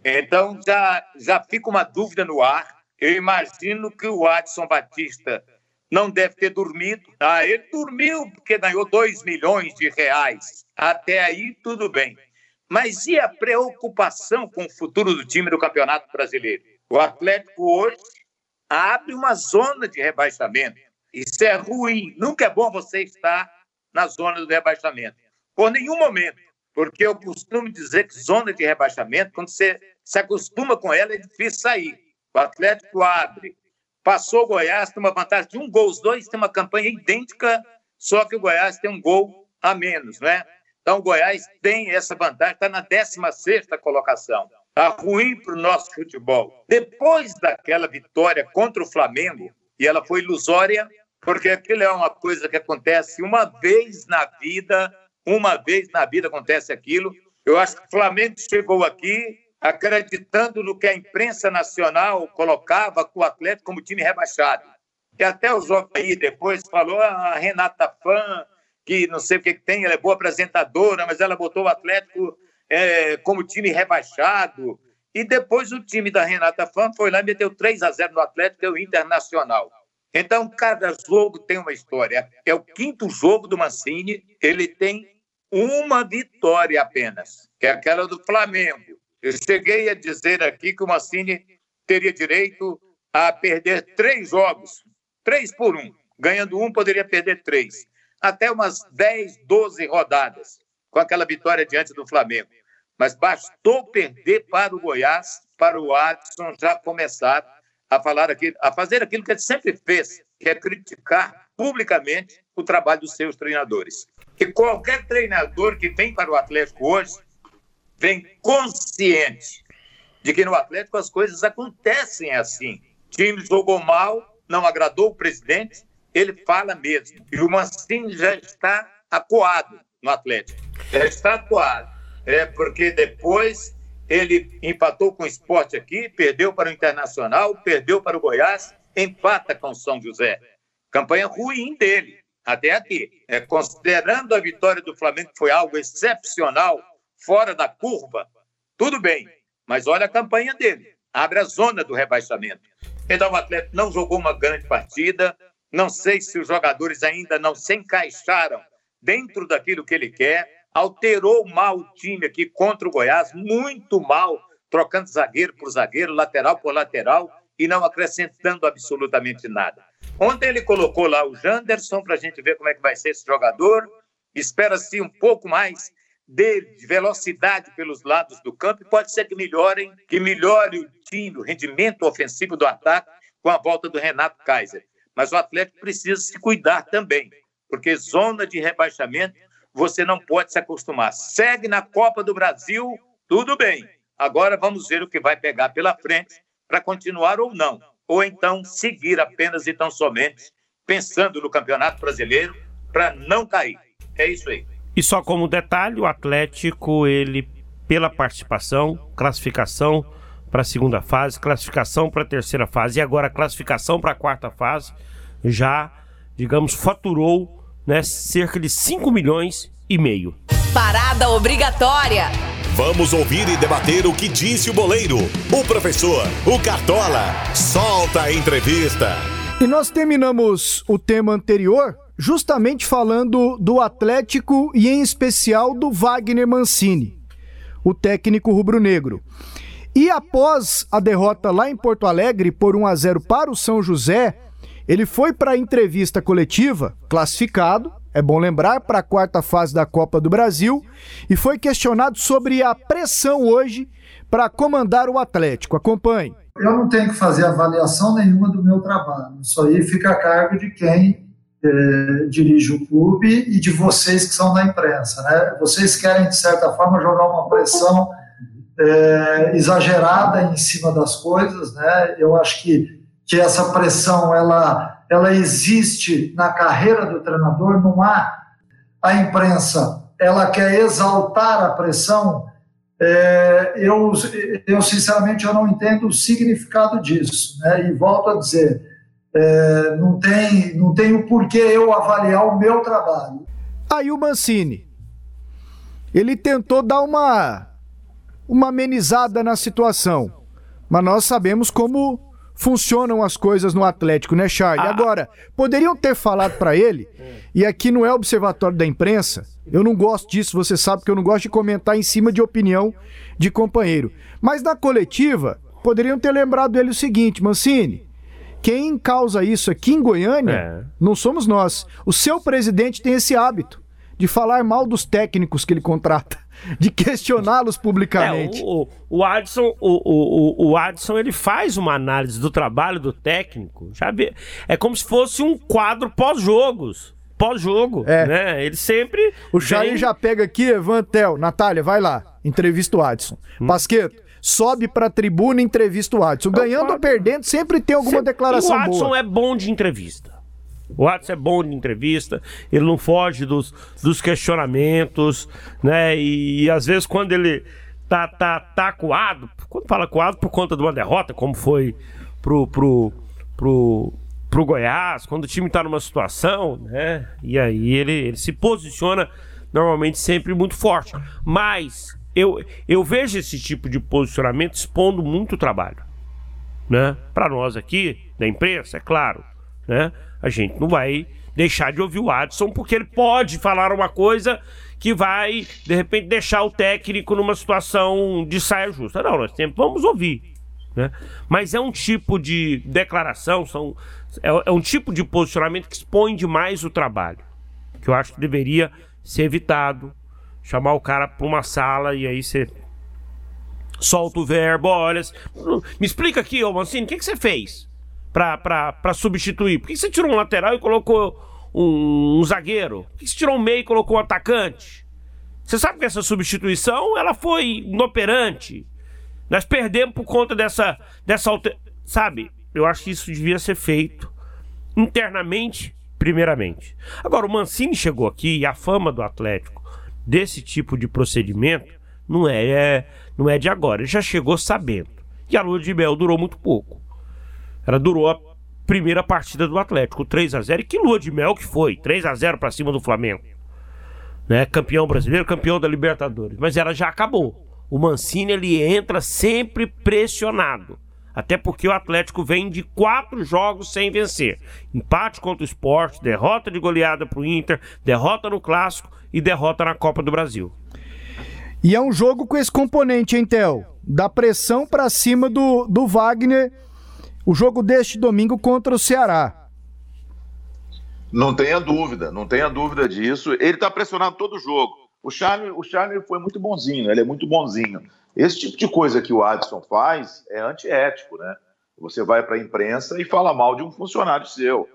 Então já já fica uma dúvida no ar. Eu imagino que o Adson Batista não deve ter dormido. Ah, ele dormiu porque ganhou 2 milhões de reais. Até aí, tudo bem. Mas e a preocupação com o futuro do time do Campeonato Brasileiro? O Atlético hoje abre uma zona de rebaixamento. Isso é ruim. Nunca é bom você estar na zona do rebaixamento. Por nenhum momento. Porque eu costumo dizer que zona de rebaixamento, quando você se acostuma com ela, é difícil sair. O Atlético abre Passou o Goiás, tem uma vantagem de um gol. Os dois têm uma campanha idêntica, só que o Goiás tem um gol a menos, né? Então o Goiás tem essa vantagem, está na 16 colocação. Está ruim para o nosso futebol. Depois daquela vitória contra o Flamengo, e ela foi ilusória, porque aquilo é uma coisa que acontece uma vez na vida, uma vez na vida acontece aquilo. Eu acho que o Flamengo chegou aqui acreditando no que a imprensa nacional colocava com o Atlético como time rebaixado. E até o aí depois falou ah, a Renata Fã, que não sei o que tem, ela é boa apresentadora, mas ela botou o Atlético é, como time rebaixado. E depois o time da Renata Fã foi lá e meteu 3 a 0 no Atlético, é o Internacional. Então, cada jogo tem uma história. É o quinto jogo do Mancini, ele tem uma vitória apenas, que é aquela do Flamengo. Eu cheguei a dizer aqui que o Massini teria direito a perder três jogos, três por um. Ganhando um, poderia perder três. Até umas 10, 12 rodadas, com aquela vitória diante do Flamengo. Mas bastou perder para o Goiás, para o Adson já começar a falar aquilo, a fazer aquilo que ele sempre fez, que é criticar publicamente o trabalho dos seus treinadores. E qualquer treinador que vem para o Atlético hoje vem consciente de que no Atlético as coisas acontecem assim. O time jogou mal, não agradou o presidente, ele fala mesmo. E o Mancini já está acuado no Atlético. Já está acuado. É porque depois ele empatou com o esporte aqui, perdeu para o Internacional, perdeu para o Goiás, empata com o São José. Campanha ruim dele, até aqui. É, considerando a vitória do Flamengo, que foi algo excepcional, fora da curva, tudo bem. Mas olha a campanha dele. Abre a zona do rebaixamento. Então o Atlético não jogou uma grande partida. Não sei se os jogadores ainda não se encaixaram dentro daquilo que ele quer. Alterou mal o time aqui contra o Goiás, muito mal, trocando zagueiro por zagueiro, lateral por lateral e não acrescentando absolutamente nada. Ontem ele colocou lá o Janderson para a gente ver como é que vai ser esse jogador. Espera-se um pouco mais de velocidade pelos lados do campo, e pode ser que melhorem, que melhore o time, o rendimento ofensivo do ataque com a volta do Renato Kaiser. Mas o Atlético precisa se cuidar também, porque zona de rebaixamento você não pode se acostumar. Segue na Copa do Brasil, tudo bem. Agora vamos ver o que vai pegar pela frente para continuar ou não. Ou então seguir apenas e tão somente pensando no Campeonato Brasileiro para não cair. É isso aí. E só como detalhe, o Atlético, ele, pela participação, classificação para a segunda fase, classificação para a terceira fase e agora classificação para a quarta fase, já, digamos, faturou né, cerca de 5 milhões e meio. Parada obrigatória. Vamos ouvir e debater o que disse o boleiro, o professor, o Cartola. Solta a entrevista. E nós terminamos o tema anterior justamente falando do Atlético e em especial do Wagner Mancini, o técnico rubro-negro. E após a derrota lá em Porto Alegre por 1 a 0 para o São José, ele foi para a entrevista coletiva, classificado, é bom lembrar, para a quarta fase da Copa do Brasil, e foi questionado sobre a pressão hoje para comandar o Atlético. Acompanhe. Eu não tenho que fazer avaliação nenhuma do meu trabalho. Isso aí fica a cargo de quem é, dirige o clube e de vocês que são da imprensa. Né? Vocês querem, de certa forma, jogar uma pressão é, exagerada em cima das coisas. Né? Eu acho que, que essa pressão ela, ela existe na carreira do treinador, não há. A imprensa ela quer exaltar a pressão. É, eu, eu, sinceramente, eu não entendo o significado disso. Né? E volto a dizer, é, não, tem, não tem porquê eu avaliar o meu trabalho. Aí o Mancini, ele tentou dar uma, uma amenizada na situação, mas nós sabemos como funcionam as coisas no Atlético, né, Charlie? Ah. Agora, poderiam ter falado para ele, e aqui não é observatório da imprensa, eu não gosto disso, você sabe que eu não gosto de comentar em cima de opinião de companheiro. Mas na coletiva, poderiam ter lembrado ele o seguinte, Mancini, quem causa isso aqui em Goiânia é. não somos nós. O seu presidente tem esse hábito de falar mal dos técnicos que ele contrata, de questioná-los publicamente. É, o, o, Adson, o, o, o Adson, ele faz uma análise do trabalho do técnico, sabe? É como se fosse um quadro pós-jogos. Pós-jogo, é. né? Ele sempre. O Jair vem... já pega aqui, Evantel. Natália, vai lá. Entrevista o Adson. Hum. Pasqueto, sobe pra tribuna e entrevista o Adson. Ganhando ou perdendo, sempre tem alguma sempre... declaração boa. O Adson boa. é bom de entrevista. O Adson é bom de entrevista, ele não foge dos, dos questionamentos, né? E, e, às vezes quando ele tá, tá, tá coado, quando fala coado por conta de uma derrota, como foi pro, pro, pro, pro Goiás, quando o time tá numa situação, né? E aí ele, ele se posiciona normalmente sempre muito forte. Mas eu, eu vejo esse tipo de posicionamento expondo muito trabalho. Né? Para nós aqui, da imprensa, é claro. Né? A gente não vai deixar de ouvir o Adson, porque ele pode falar uma coisa que vai, de repente, deixar o técnico numa situação de saia justa. Não, nós sempre vamos ouvir. Né? Mas é um tipo de declaração, são, é, é um tipo de posicionamento que expõe demais o trabalho. Que eu acho que deveria ser evitado, chamar o cara pra uma sala e aí você solta o verbo, olha. Me explica aqui, ô Mancini, o que, que você fez pra substituir? Por que você tirou um lateral e colocou um, um zagueiro? Por que você tirou um meio e colocou um atacante? Você sabe que essa substituição ela foi inoperante. Nós perdemos por conta dessa, dessa alter... Sabe? Eu acho que isso devia ser feito internamente, primeiramente. Agora, o Mancini chegou aqui e a fama do Atlético desse tipo de procedimento não é, é, não é de agora. Ele já chegou sabendo. E a lua de mel durou muito pouco. Ela durou a primeira partida do Atlético, 3 a 0 E que lua de mel que foi? 3 a 0 para cima do Flamengo. Né? Campeão brasileiro, campeão da Libertadores. Mas ela já acabou. O Mancini ele entra sempre pressionado. Até porque o Atlético vem de quatro jogos sem vencer: empate contra o Sport, derrota de goleada para o Inter, derrota no Clássico e derrota na Copa do Brasil. E é um jogo com esse componente, hein, Theo? Da pressão para cima do, do Wagner. O jogo deste domingo contra o Ceará. Não tenha dúvida, não tenha dúvida disso. Ele está pressionado todo o jogo. O Charlie, o Charlie foi muito bonzinho, ele é muito bonzinho. Esse tipo de coisa que o Adson faz é antiético, né? Você vai para a imprensa e fala mal de um funcionário seu.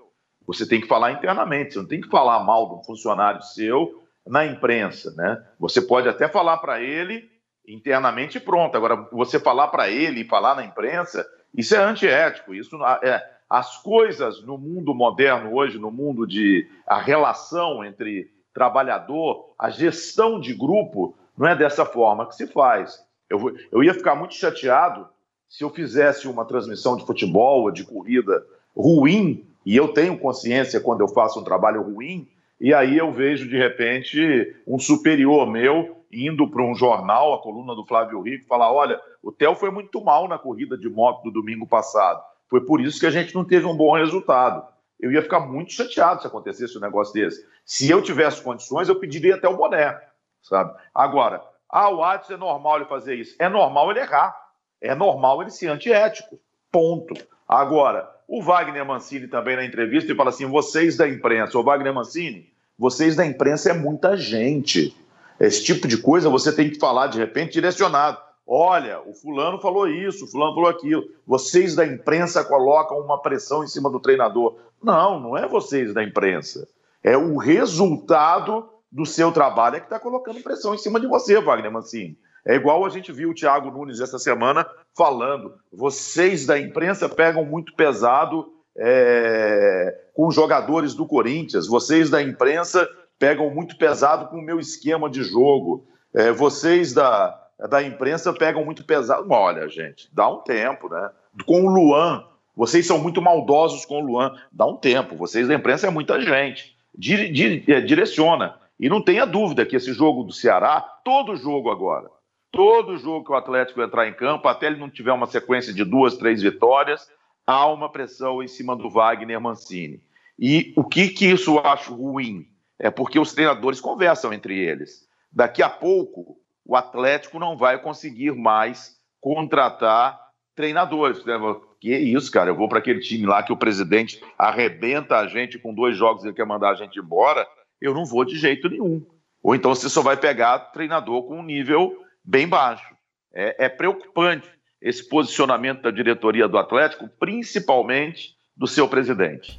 Você tem que falar internamente, você não tem que falar mal de um funcionário seu na imprensa, né? Você pode até falar para ele internamente pronto. Agora, você falar para ele e falar na imprensa, isso é antiético. Isso é as coisas no mundo moderno hoje, no mundo de a relação entre trabalhador, a gestão de grupo, não é dessa forma que se faz. Eu, eu ia ficar muito chateado se eu fizesse uma transmissão de futebol ou de corrida ruim, e eu tenho consciência quando eu faço um trabalho ruim, e aí eu vejo de repente um superior meu indo para um jornal, a coluna do Flávio Rico, falar: olha, o Theo foi muito mal na corrida de moto do domingo passado. Foi por isso que a gente não teve um bom resultado. Eu ia ficar muito chateado se acontecesse um negócio desse. Se eu tivesse condições, eu pediria até o boné, sabe? Agora, ah, o Watson é normal ele fazer isso. É normal ele errar. É normal ele ser antiético. Ponto. Agora, o Wagner Mancini também na entrevista ele fala assim: vocês da imprensa, o Wagner Mancini, vocês da imprensa é muita gente. Esse tipo de coisa você tem que falar de repente direcionado. Olha, o fulano falou isso, o fulano falou aquilo. Vocês da imprensa colocam uma pressão em cima do treinador. Não, não é vocês da imprensa. É o resultado do seu trabalho é que está colocando pressão em cima de você, Wagner Mancini. É igual a gente viu o Thiago Nunes essa semana falando. Vocês da imprensa pegam muito pesado é, com os jogadores do Corinthians. Vocês da imprensa pegam muito pesado com o meu esquema de jogo. É, vocês da, da imprensa pegam muito pesado. Olha, gente, dá um tempo, né? Com o Luan, vocês são muito maldosos com o Luan. Dá um tempo. Vocês da imprensa é muita gente. Dire, dire, é, direciona. E não tenha dúvida que esse jogo do Ceará, todo jogo agora, todo jogo que o Atlético entrar em campo, até ele não tiver uma sequência de duas, três vitórias, há uma pressão em cima do Wagner Mancini. E o que, que isso eu acho ruim? É porque os treinadores conversam entre eles. Daqui a pouco, o Atlético não vai conseguir mais contratar treinadores. Né? Que isso, cara? Eu vou para aquele time lá que o presidente arrebenta a gente com dois jogos e ele quer mandar a gente embora. Eu não vou de jeito nenhum. Ou então você só vai pegar treinador com um nível bem baixo. É, é preocupante esse posicionamento da diretoria do Atlético, principalmente do seu presidente.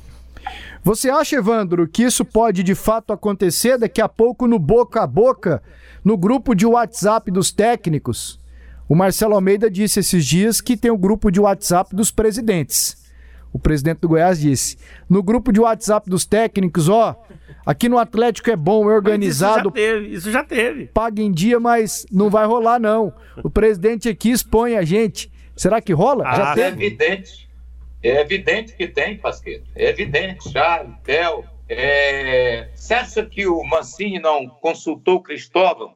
Você acha, Evandro, que isso pode de fato acontecer daqui a pouco no boca a boca, no grupo de WhatsApp dos técnicos? O Marcelo Almeida disse esses dias que tem o um grupo de WhatsApp dos presidentes. O presidente do Goiás disse: no grupo de WhatsApp dos técnicos, ó, aqui no Atlético é bom, é organizado. Isso já teve, isso já teve. Paga em dia, mas não vai rolar, não. O presidente aqui expõe a gente. Será que rola? Ah, já teve. É evidente. É evidente que tem, Pasqueto. É evidente, Charles, Theo. É... Você acha que o Mancini não consultou Cristóvão,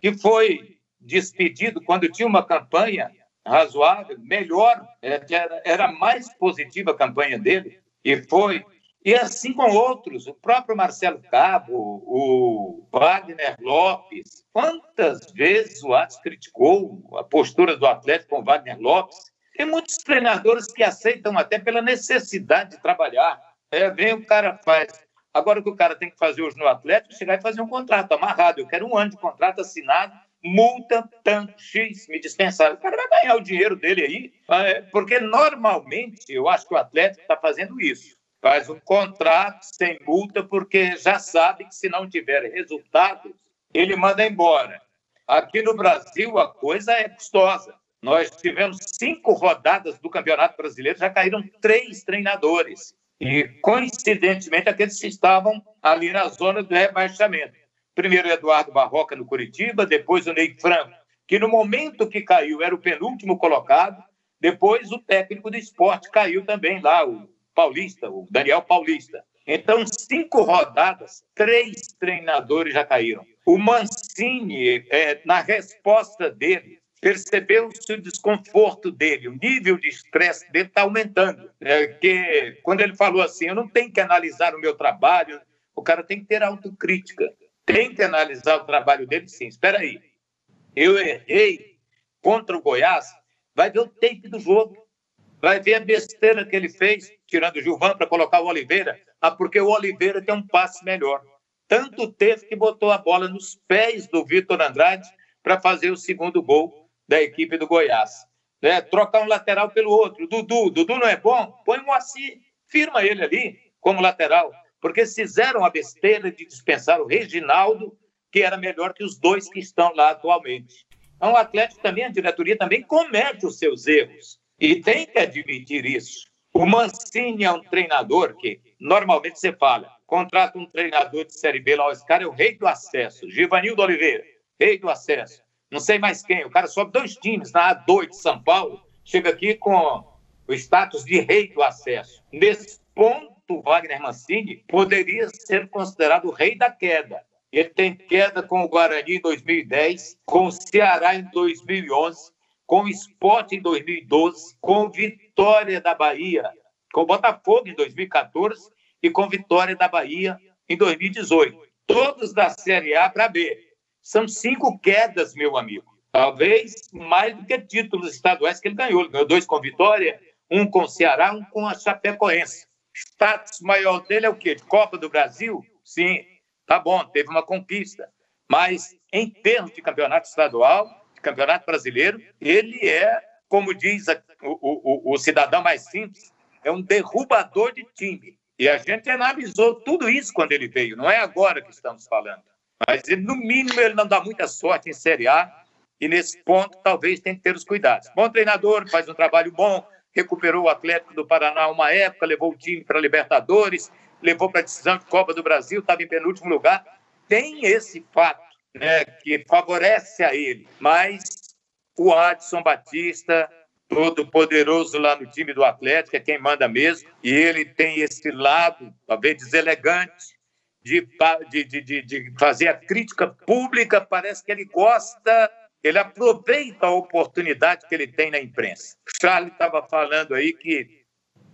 que foi despedido quando tinha uma campanha razoável, melhor, é, era, era mais positiva a campanha dele, e foi. E assim com outros, o próprio Marcelo Cabo, o Wagner Lopes. Quantas vezes o Atos criticou a postura do Atlético com o Wagner Lopes? Tem muitos treinadores que aceitam até pela necessidade de trabalhar. É, vem o cara faz. Agora o que o cara tem que fazer hoje no Atlético, chegar e fazer um contrato amarrado. Eu quero um ano de contrato assinado, multa tanto X, me dispensar. O cara vai ganhar o dinheiro dele aí, é, porque normalmente eu acho que o Atlético está fazendo isso. Faz um contrato sem multa, porque já sabe que se não tiver resultados, ele manda embora. Aqui no Brasil a coisa é custosa. Nós tivemos cinco rodadas do Campeonato Brasileiro, já caíram três treinadores. E, coincidentemente, aqueles que estavam ali na zona do rebaixamento. Primeiro Eduardo Barroca no Curitiba, depois o Ney Franco, que no momento que caiu era o penúltimo colocado. Depois o técnico do esporte caiu também lá, o Paulista, o Daniel Paulista. Então, cinco rodadas, três treinadores já caíram. O Mancini, é, na resposta dele, percebeu-se o desconforto dele, o nível de estresse dele está aumentando. É que quando ele falou assim, eu não tenho que analisar o meu trabalho, o cara tem que ter autocrítica, tem que analisar o trabalho dele, sim. Espera aí, eu errei contra o Goiás, vai ver o tape do jogo, vai ver a besteira que ele fez, tirando o Gilvan para colocar o Oliveira, ah, porque o Oliveira tem um passe melhor. Tanto teve que botou a bola nos pés do Vitor Andrade para fazer o segundo gol da equipe do Goiás. Né? Trocar um lateral pelo outro. Dudu, Dudu não é bom? Põe o Moacir, firma ele ali como lateral. Porque fizeram a besteira de dispensar o Reginaldo, que era melhor que os dois que estão lá atualmente. Então, o Atlético também, a diretoria também comete os seus erros. E tem que admitir isso. O Mancini é um treinador que, normalmente você fala, contrata um treinador de Série B lá, esse cara é o rei do acesso. Givanildo Oliveira, rei do acesso não sei mais quem. O cara sobe dois times na A2 de São Paulo, chega aqui com o status de rei do acesso. Nesse ponto, Wagner Mancini poderia ser considerado o rei da queda. Ele tem queda com o Guarani em 2010, com o Ceará em 2011, com o Sport em 2012, com Vitória da Bahia, com o Botafogo em 2014 e com Vitória da Bahia em 2018. Todos da Série A para B. São cinco quedas, meu amigo. Talvez mais do que títulos estaduais que ele ganhou. Ele ganhou dois com Vitória, um com Ceará, um com a Chapecoense. Status maior dele é o quê? De Copa do Brasil? Sim, tá bom, teve uma conquista. Mas em termos de campeonato estadual, de campeonato brasileiro, ele é, como diz o, o, o cidadão mais simples, é um derrubador de time. E a gente analisou tudo isso quando ele veio, não é agora que estamos falando. Mas, no mínimo, ele não dá muita sorte em Série A. E nesse ponto, talvez tenha que ter os cuidados. Bom treinador, faz um trabalho bom, recuperou o Atlético do Paraná uma época, levou o time para a Libertadores, levou para a decisão de Copa do Brasil, estava em penúltimo lugar. Tem esse fato né, que favorece a ele. Mas o Adson Batista, todo poderoso lá no time do Atlético, é quem manda mesmo, e ele tem esse lado, talvez deselegante, de, de, de, de fazer a crítica pública, parece que ele gosta, ele aproveita a oportunidade que ele tem na imprensa. Charlie estava falando aí que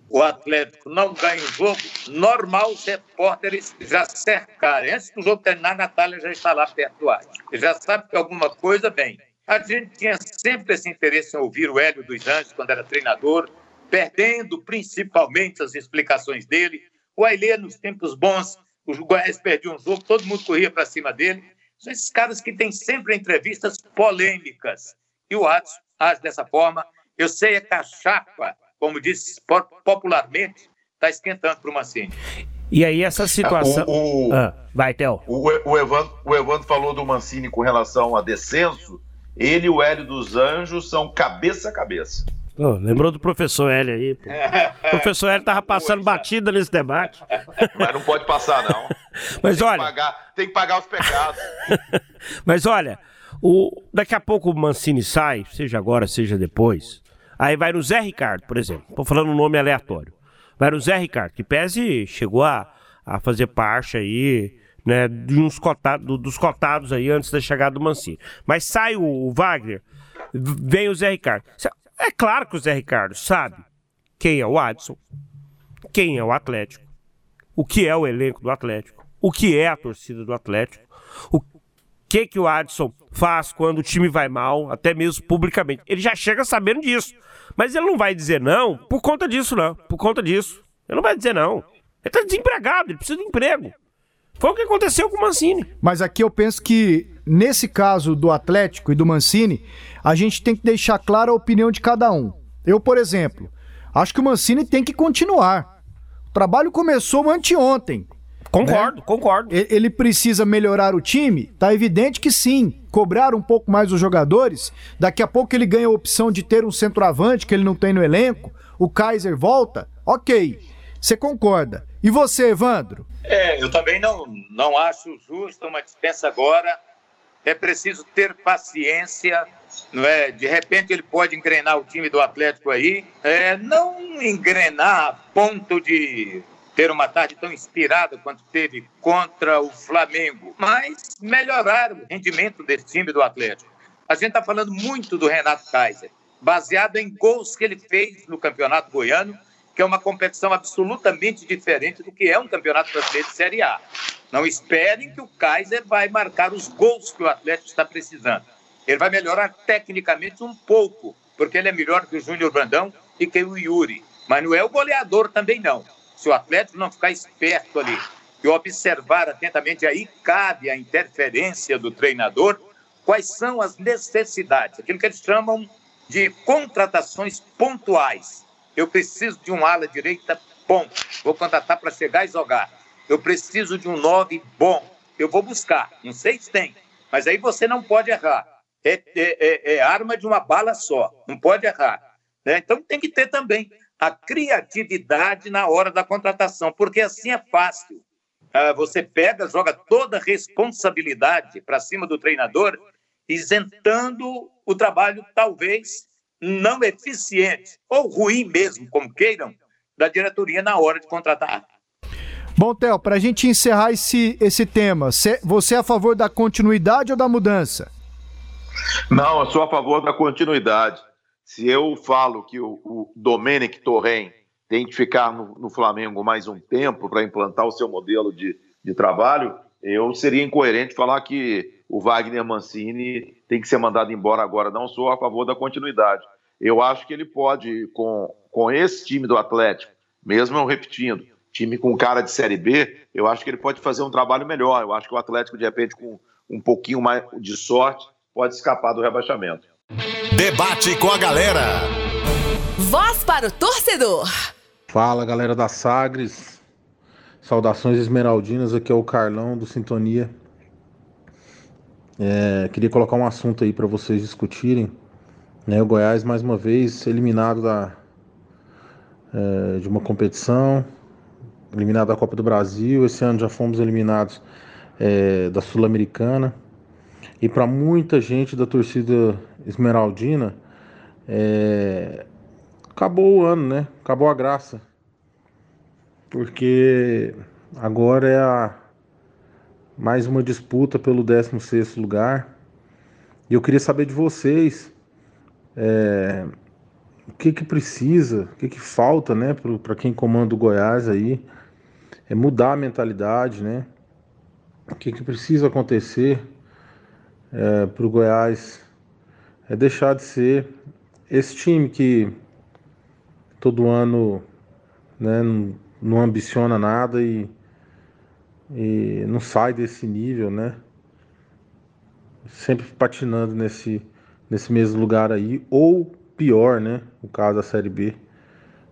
o Atlético não ganha o jogo, normal os repórteres já cercarem. Antes do jogo terminar, a Natália já está lá perto do ar. Já sabe que alguma coisa vem. A gente tinha sempre esse interesse em ouvir o Hélio dos Anjos quando era treinador, perdendo principalmente as explicações dele. O Ailê, nos tempos bons, o Goiás perdia um jogo, todo mundo corria para cima dele. São esses caras que têm sempre entrevistas polêmicas. E o Atos age dessa forma. Eu sei, é cachapa, como disse popularmente, está esquentando para o Mancini. E aí essa situação... O, o... Ah, vai, Theo. O, o, Evandro, o Evandro falou do Mancini com relação a descenso. Ele e o Hélio dos Anjos são cabeça a cabeça. Oh, lembrou do professor Hélio aí. Pô. O professor Hélio tava passando batida nesse debate. Mas não pode passar, não. Mas tem olha. Que pagar, tem que pagar os pecados. Mas olha, o, daqui a pouco o Mancini sai, seja agora, seja depois. Aí vai no Zé Ricardo, por exemplo. Tô falando um nome aleatório. Vai no Zé Ricardo, que pese chegou a, a fazer parte aí, né, de uns cotados, dos cotados aí antes da chegada do Mancini. Mas sai o, o Wagner, vem o Zé Ricardo. É claro que o Zé Ricardo sabe quem é o Adson, quem é o Atlético, o que é o elenco do Atlético, o que é a torcida do Atlético, o que que o Adson faz quando o time vai mal, até mesmo publicamente. Ele já chega sabendo disso. Mas ele não vai dizer não por conta disso, não. Por conta disso. Ele não vai dizer não. Ele tá desempregado, ele precisa de emprego. Foi o que aconteceu com o Mancini. Mas aqui eu penso que, nesse caso do Atlético e do Mancini, a gente tem que deixar clara a opinião de cada um. Eu, por exemplo, acho que o Mancini tem que continuar. O trabalho começou anteontem. Concordo, né? concordo. Ele precisa melhorar o time? Tá evidente que sim. Cobrar um pouco mais os jogadores. Daqui a pouco ele ganha a opção de ter um centroavante que ele não tem no elenco. O Kaiser volta. Ok. Você concorda. E você, Evandro? É, eu também não, não acho justo uma dispensa agora. É preciso ter paciência, não é? De repente ele pode engrenar o time do Atlético aí, é, não engrenar a ponto de ter uma tarde tão inspirada quanto teve contra o Flamengo, mas melhorar o rendimento desse time do Atlético. A gente está falando muito do Renato Kaiser, baseado em gols que ele fez no Campeonato Goiano, que é uma competição absolutamente diferente do que é um Campeonato Brasileiro de Série A. Não esperem que o Kaiser vai marcar os gols que o Atlético está precisando. Ele vai melhorar tecnicamente um pouco, porque ele é melhor que o Júnior Brandão e que o Yuri. Mas não é o goleador também, não. Se o Atlético não ficar esperto ali e observar atentamente, aí cabe a interferência do treinador, quais são as necessidades, aquilo que eles chamam de contratações pontuais. Eu preciso de um ala direita bom, vou contratar para chegar e jogar. Eu preciso de um nove bom, eu vou buscar. Não sei se tem, mas aí você não pode errar. É, é, é, é arma de uma bala só, não pode errar. Né? Então tem que ter também a criatividade na hora da contratação, porque assim é fácil. Ah, você pega, joga toda a responsabilidade para cima do treinador, isentando o trabalho, talvez não eficiente, ou ruim mesmo, como queiram, da diretoria na hora de contratar. Bom, Theo, para a gente encerrar esse, esse tema, você é a favor da continuidade ou da mudança? Não, eu sou a favor da continuidade. Se eu falo que o, o Domenic Torren tem que ficar no, no Flamengo mais um tempo para implantar o seu modelo de, de trabalho, eu seria incoerente falar que o Wagner Mancini tem que ser mandado embora agora. Não sou a favor da continuidade. Eu acho que ele pode, com, com esse time do Atlético, mesmo eu repetindo, time com cara de Série B, eu acho que ele pode fazer um trabalho melhor. Eu acho que o Atlético, de repente, com um pouquinho mais de sorte, pode escapar do rebaixamento. Debate com a galera. Voz para o torcedor. Fala galera da Sagres. Saudações esmeraldinas, aqui é o Carlão do Sintonia. É, queria colocar um assunto aí para vocês discutirem. Né, o Goiás, mais uma vez, eliminado da, é, de uma competição, eliminado da Copa do Brasil. Esse ano já fomos eliminados é, da Sul-Americana. E para muita gente da torcida esmeraldina, é... acabou o ano, né? Acabou a graça. Porque agora é a mais uma disputa pelo 16 lugar. E eu queria saber de vocês é... o que que precisa, o que que falta, né, para quem comanda o Goiás aí, é mudar a mentalidade, né? O que que precisa acontecer é, para o Goiás é deixar de ser esse time que todo ano né, não, não ambiciona nada e, e não sai desse nível, né? Sempre patinando nesse, nesse mesmo lugar aí, ou pior, né? No caso da Série B.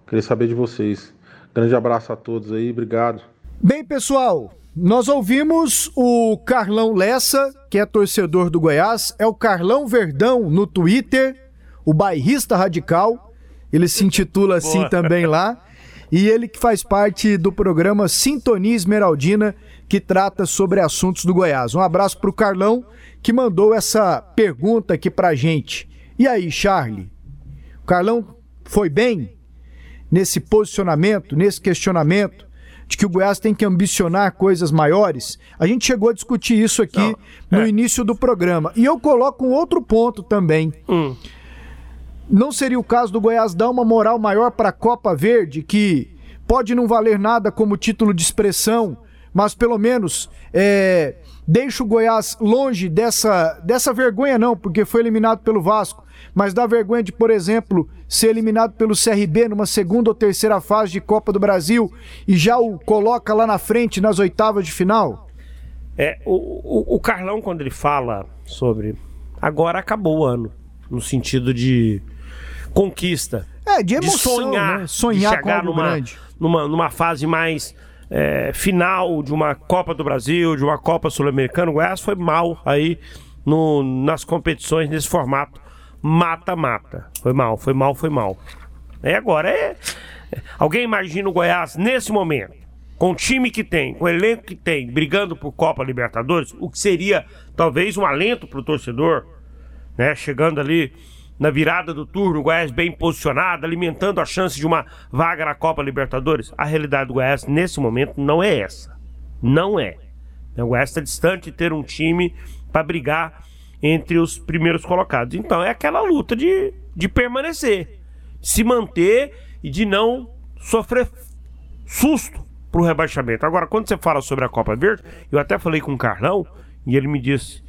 Queria saber de vocês. Grande abraço a todos aí, obrigado. Bem, pessoal, nós ouvimos o Carlão Lessa, que é torcedor do Goiás, é o Carlão Verdão no Twitter, o bairrista radical, ele se intitula assim Boa. também lá, e ele que faz parte do programa Sintonia Esmeraldina, que trata sobre assuntos do Goiás. Um abraço pro Carlão, que mandou essa pergunta aqui pra gente. E aí, Charlie? O Carlão foi bem nesse posicionamento, nesse questionamento? de que o Goiás tem que ambicionar coisas maiores. A gente chegou a discutir isso aqui Não, no é. início do programa. E eu coloco um outro ponto também. Hum. Não seria o caso do Goiás dar uma moral maior para a Copa Verde, que pode não valer nada como título de expressão, mas pelo menos é, deixa o Goiás longe dessa, dessa vergonha, não, porque foi eliminado pelo Vasco mas dá vergonha de, por exemplo, ser eliminado pelo CRB numa segunda ou terceira fase de Copa do Brasil e já o coloca lá na frente nas oitavas de final? É, o, o, o Carlão, quando ele fala sobre agora acabou o ano, no sentido de conquista. É, de emoção, de sonhar, né? sonhar de chegar numa, grande. Numa, numa fase mais é, final de uma Copa do Brasil, de uma Copa Sul-Americana. O Goiás foi mal aí no, nas competições nesse formato mata-mata. Foi mal, foi mal, foi mal. E agora é. Alguém imagina o Goiás nesse momento, com o time que tem, com o elenco que tem, brigando por Copa Libertadores, o que seria talvez um alento para o torcedor, né? Chegando ali na virada do turno, o Goiás bem posicionado, alimentando a chance de uma vaga na Copa Libertadores. A realidade do Goiás nesse momento não é essa. Não é. O Goiás está distante de ter um time para brigar entre os primeiros colocados. Então é aquela luta de, de permanecer, se manter e de não sofrer susto pro rebaixamento. Agora, quando você fala sobre a Copa Verde, eu até falei com o Carlão e ele me disse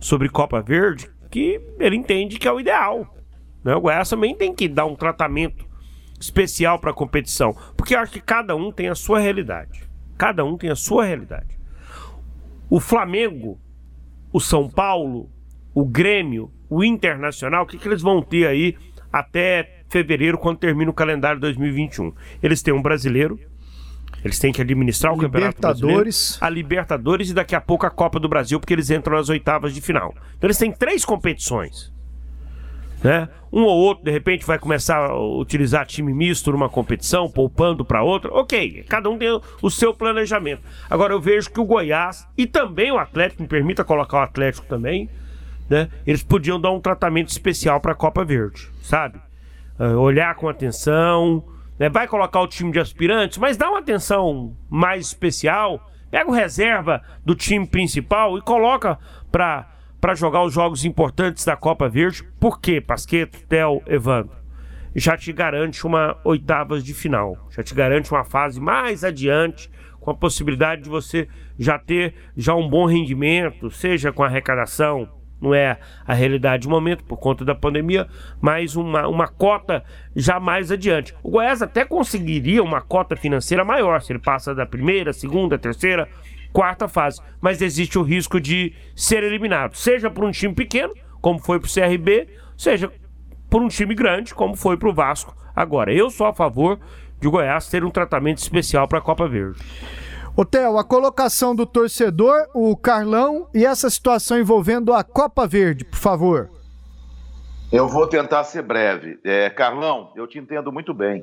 sobre Copa Verde que ele entende que é o ideal. Né? O Goiás também tem que dar um tratamento especial para a competição, porque eu acho que cada um tem a sua realidade. Cada um tem a sua realidade. O Flamengo, o São Paulo, o Grêmio, o Internacional, o que, que eles vão ter aí até fevereiro, quando termina o calendário 2021? Eles têm um brasileiro, eles têm que administrar o Campeonato Brasileiro, a Libertadores e daqui a pouco a Copa do Brasil, porque eles entram nas oitavas de final. Então eles têm três competições. Né? Um ou outro, de repente, vai começar a utilizar time misto numa competição, poupando para outra. Ok, cada um tem o seu planejamento. Agora, eu vejo que o Goiás e também o Atlético, me permita colocar o Atlético também, né? eles podiam dar um tratamento especial para a Copa Verde, sabe? Uh, olhar com atenção, né? vai colocar o time de aspirantes, mas dá uma atenção mais especial. Pega o reserva do time principal e coloca para para jogar os jogos importantes da Copa Verde. Por quê, Pasqueto, Theo, Evandro? Já te garante uma oitavas de final. Já te garante uma fase mais adiante, com a possibilidade de você já ter já um bom rendimento, seja com arrecadação, não é a realidade do momento por conta da pandemia, mas uma, uma cota já mais adiante. O Goiás até conseguiria uma cota financeira maior se ele passa da primeira, segunda, terceira quarta fase. Mas existe o risco de ser eliminado, seja por um time pequeno, como foi para o CRB, seja por um time grande, como foi para o Vasco. Agora, eu sou a favor de Goiás ter um tratamento especial para a Copa Verde. Hotel, a colocação do torcedor, o Carlão e essa situação envolvendo a Copa Verde, por favor. Eu vou tentar ser breve. É, Carlão, eu te entendo muito bem.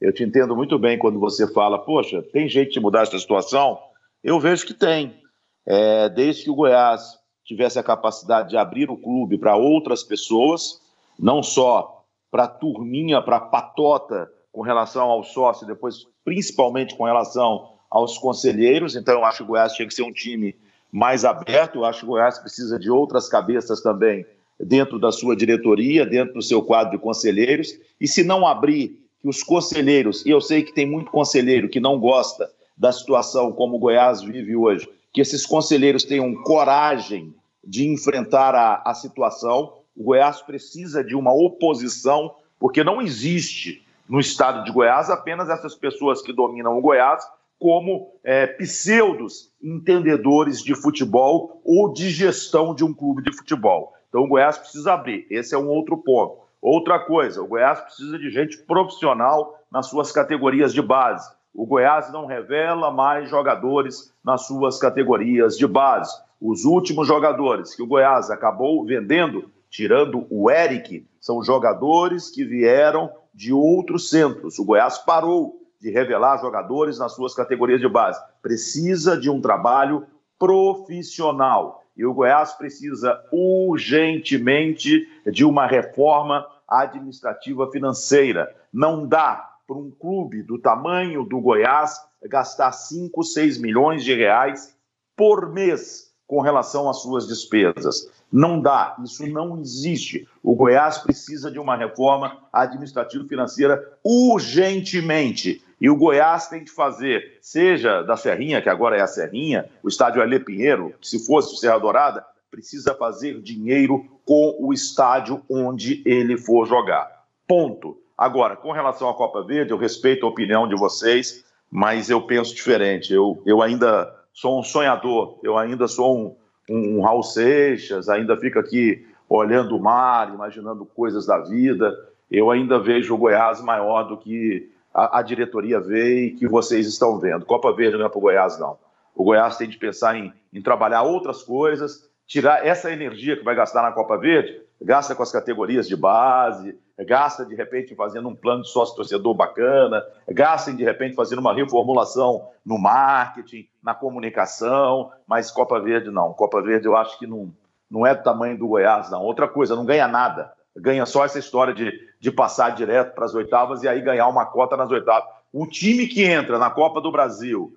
Eu te entendo muito bem quando você fala, poxa, tem jeito de mudar essa situação? Eu vejo que tem. É, desde que o Goiás tivesse a capacidade de abrir o clube para outras pessoas, não só para turminha, para patota com relação ao sócio, depois principalmente com relação aos conselheiros. Então, eu acho que o Goiás tinha que ser um time mais aberto. Eu acho que o Goiás precisa de outras cabeças também dentro da sua diretoria, dentro do seu quadro de conselheiros. E se não abrir que os conselheiros, e eu sei que tem muito conselheiro que não gosta da situação como o Goiás vive hoje, que esses conselheiros tenham coragem de enfrentar a, a situação. O Goiás precisa de uma oposição, porque não existe no estado de Goiás apenas essas pessoas que dominam o Goiás como é, pseudos entendedores de futebol ou de gestão de um clube de futebol. Então o Goiás precisa abrir. Esse é um outro ponto. Outra coisa, o Goiás precisa de gente profissional nas suas categorias de base o Goiás não revela mais jogadores nas suas categorias de base. Os últimos jogadores que o Goiás acabou vendendo, tirando o Eric, são jogadores que vieram de outros centros. O Goiás parou de revelar jogadores nas suas categorias de base. Precisa de um trabalho profissional. E o Goiás precisa urgentemente de uma reforma administrativa financeira. Não dá para um clube do tamanho do Goiás gastar 5, 6 milhões de reais por mês com relação às suas despesas. Não dá, isso não existe. O Goiás precisa de uma reforma administrativa-financeira urgentemente. E o Goiás tem que fazer, seja da Serrinha, que agora é a Serrinha, o estádio Alê Pinheiro, se fosse o Serra Dourada, precisa fazer dinheiro com o estádio onde ele for jogar. Ponto. Agora, com relação à Copa Verde, eu respeito a opinião de vocês, mas eu penso diferente. Eu, eu ainda sou um sonhador, eu ainda sou um, um, um Raul Seixas, ainda fico aqui olhando o mar, imaginando coisas da vida. Eu ainda vejo o Goiás maior do que a, a diretoria vê e que vocês estão vendo. Copa Verde não é para o Goiás, não. O Goiás tem de pensar em, em trabalhar outras coisas, tirar essa energia que vai gastar na Copa Verde, gasta com as categorias de base, gasta de repente fazendo um plano de sócio-torcedor bacana, gastem de repente fazendo uma reformulação no marketing, na comunicação, mas Copa Verde não. Copa Verde eu acho que não, não é do tamanho do Goiás, não. Outra coisa, não ganha nada. Ganha só essa história de, de passar direto para as oitavas e aí ganhar uma cota nas oitavas. O time que entra na Copa do Brasil,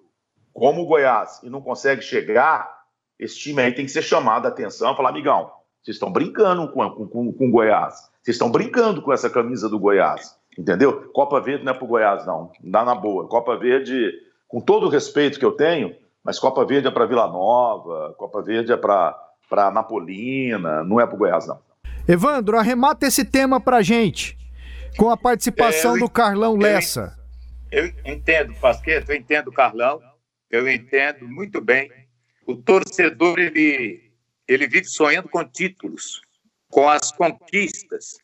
como o Goiás, e não consegue chegar, esse time aí tem que ser chamado a atenção falar, amigão, Vocês estão brincando com, com, com, o Goiás. Vocês estão brincando com essa camisa do Goiás. Entendeu? Copa Verde não é pro Goiás, não. Dá na boa. Copa Verde, com todo o respeito que eu tenho, mas Copa Verde é para Vila Nova, Copa Verde é para Napolina, não é pro Goiás, não. Evandro, arremata esse tema pra gente, com a participação é, eu, do Carlão Lessa. Eu, eu entendo, Pasqueto, eu entendo o Carlão, eu entendo muito bem. O torcedor, ele, ele vive sonhando com títulos, com as conquistas.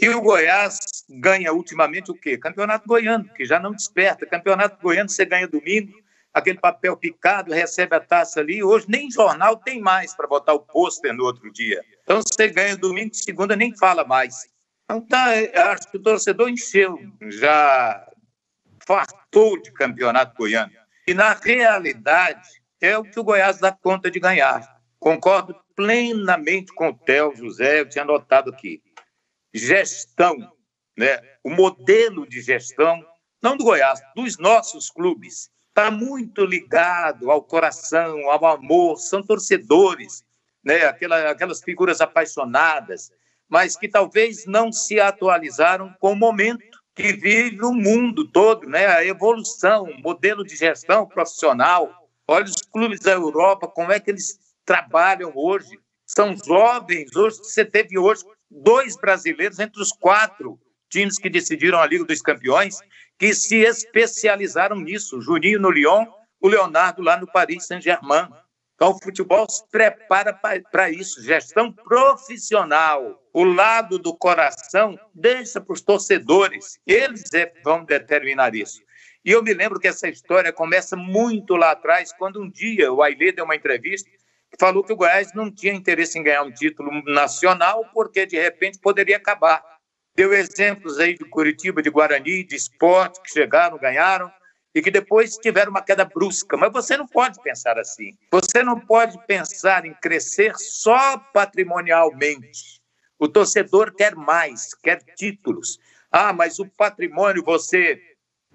E o Goiás ganha ultimamente o quê? Campeonato Goiano, que já não desperta. Campeonato Goiano você ganha domingo, aquele papel picado, recebe a taça ali. Hoje nem jornal tem mais para botar o pôster no outro dia. Então você ganha domingo, segunda nem fala mais. Então tá, acho que o torcedor encheu, já fartou de campeonato goiano. E na realidade é o que o Goiás dá conta de ganhar. Concordo plenamente com o Theo José, eu tinha notado aqui gestão, né? o modelo de gestão, não do Goiás, dos nossos clubes, está muito ligado ao coração, ao amor, são torcedores, né? Aquela, aquelas figuras apaixonadas, mas que talvez não se atualizaram com o momento que vive o mundo todo, né? a evolução, modelo de gestão profissional. Olha os clubes da Europa, como é que eles trabalham hoje. São jovens, hoje você teve hoje dois brasileiros entre os quatro times que decidiram a Liga dos Campeões, que se especializaram nisso. O Juninho no Lyon, o Leonardo lá no Paris Saint-Germain. Então, o futebol se prepara para isso. Gestão profissional. O lado do coração deixa para os torcedores. Eles é vão determinar isso. E eu me lembro que essa história começa muito lá atrás, quando um dia o Ailê deu uma entrevista falou que o Goiás não tinha interesse em ganhar um título nacional porque de repente poderia acabar. Deu exemplos aí de Curitiba, de Guarani, de esporte que chegaram, ganharam e que depois tiveram uma queda brusca. Mas você não pode pensar assim. Você não pode pensar em crescer só patrimonialmente. O torcedor quer mais, quer títulos. Ah, mas o patrimônio você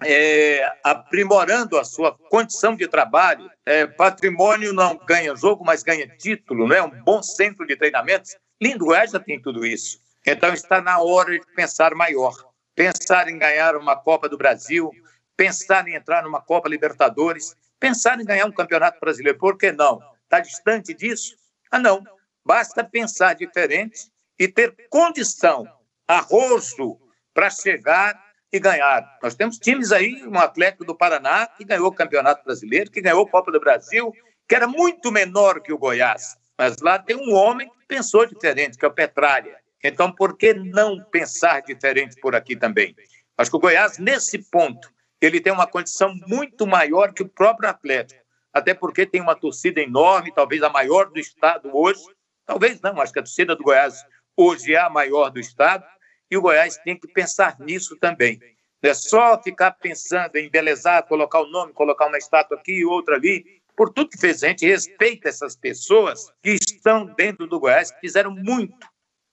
é, aprimorando a sua condição de trabalho. É, patrimônio não ganha jogo, mas ganha título, não é? Um bom centro de treinamentos. Lindo Goiás já tem tudo isso. Então está na hora de pensar maior. Pensar em ganhar uma Copa do Brasil, pensar em entrar numa Copa Libertadores, pensar em ganhar um Campeonato Brasileiro. Por que não? Está distante disso? Ah, não. Basta pensar diferente e ter condição, arrojo, para chegar e ganharam. Nós temos times aí, um Atlético do Paraná que ganhou o Campeonato Brasileiro, que ganhou a Copa do Brasil, que era muito menor que o Goiás. Mas lá tem um homem que pensou diferente, que é o Petralha. Então, por que não pensar diferente por aqui também? Acho que o Goiás, nesse ponto, ele tem uma condição muito maior que o próprio Atlético. Até porque tem uma torcida enorme, talvez a maior do estado hoje. Talvez não, acho que a torcida do Goiás hoje é a maior do estado e o Goiás tem que pensar nisso também. Não é só ficar pensando em embelezar, colocar o nome, colocar uma estátua aqui e outra ali. Por tudo que fez, a gente respeita essas pessoas que estão dentro do Goiás, que fizeram muito,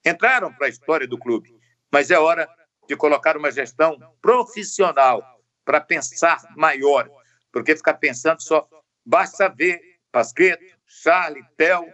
entraram para a história do clube. Mas é hora de colocar uma gestão profissional para pensar maior, porque ficar pensando só, basta ver Pasqueto, Charlie, Tel,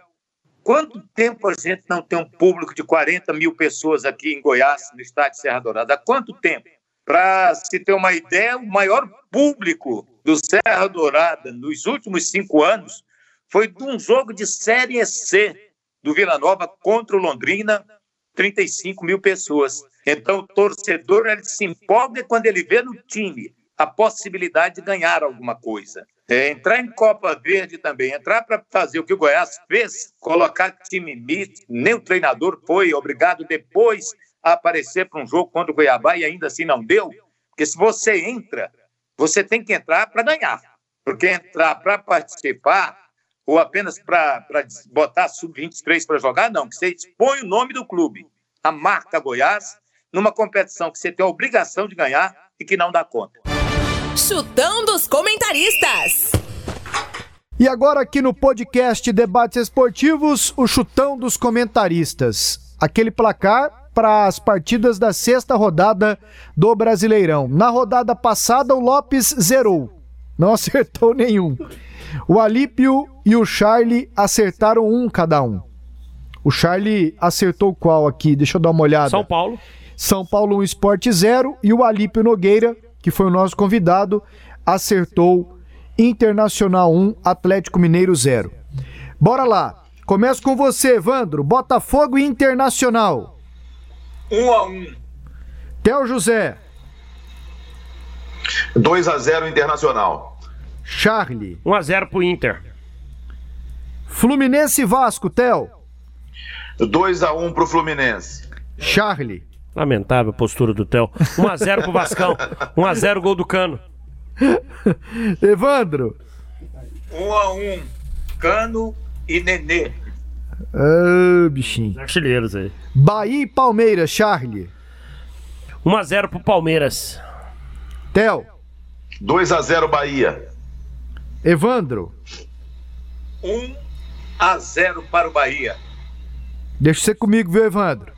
Quanto tempo a gente não tem um público de 40 mil pessoas aqui em Goiás, no estádio Serra Dourada? Há quanto tempo? Para se ter uma ideia, o maior público do Serra Dourada nos últimos cinco anos foi de um jogo de Série C do Vila Nova contra o Londrina, 35 mil pessoas. Então, o torcedor ele se empolga quando ele vê no time a possibilidade de ganhar alguma coisa. É, entrar em Copa Verde também, entrar para fazer o que o Goiás fez, colocar time misto, nem o treinador foi obrigado depois a aparecer para um jogo contra o Goiabá e ainda assim não deu. Porque se você entra, você tem que entrar para ganhar. Porque entrar para participar ou apenas para botar sub-23 para jogar, não. Que você expõe o nome do clube, a marca Goiás, numa competição que você tem a obrigação de ganhar e que não dá conta. Chutão dos comentaristas. E agora aqui no podcast Debates Esportivos, o chutão dos comentaristas. Aquele placar para as partidas da sexta rodada do Brasileirão. Na rodada passada, o Lopes zerou. Não acertou nenhum. O Alípio e o Charlie acertaram um cada um. O Charlie acertou qual aqui? Deixa eu dar uma olhada. São Paulo. São Paulo 1 Sport 0 e o Alípio Nogueira, que foi o nosso convidado, acertou Internacional 1, Atlético Mineiro 0. Bora lá. Começo com você, Evandro. Botafogo e Internacional. 1 a 1. Theo José. 2 a 0 Internacional. Charlie. 1 a 0 pro Inter. Fluminense e Vasco, Theo. 2 a 1 pro Fluminense. Charlie. Lamentável a postura do Theo. 1 a 0 pro Vascão. 1 a 0 gol do Cano. Evandro. 1 a 1. Cano e Nenê. Ah, bichinho. Artilheiros aí. Bahia e Palmeiras, Charlie. 1 a 0 pro Palmeiras. Theo. 2 a 0 Bahia. Evandro. 1 a 0 para o Bahia. Deixa você comigo, viu, Evandro?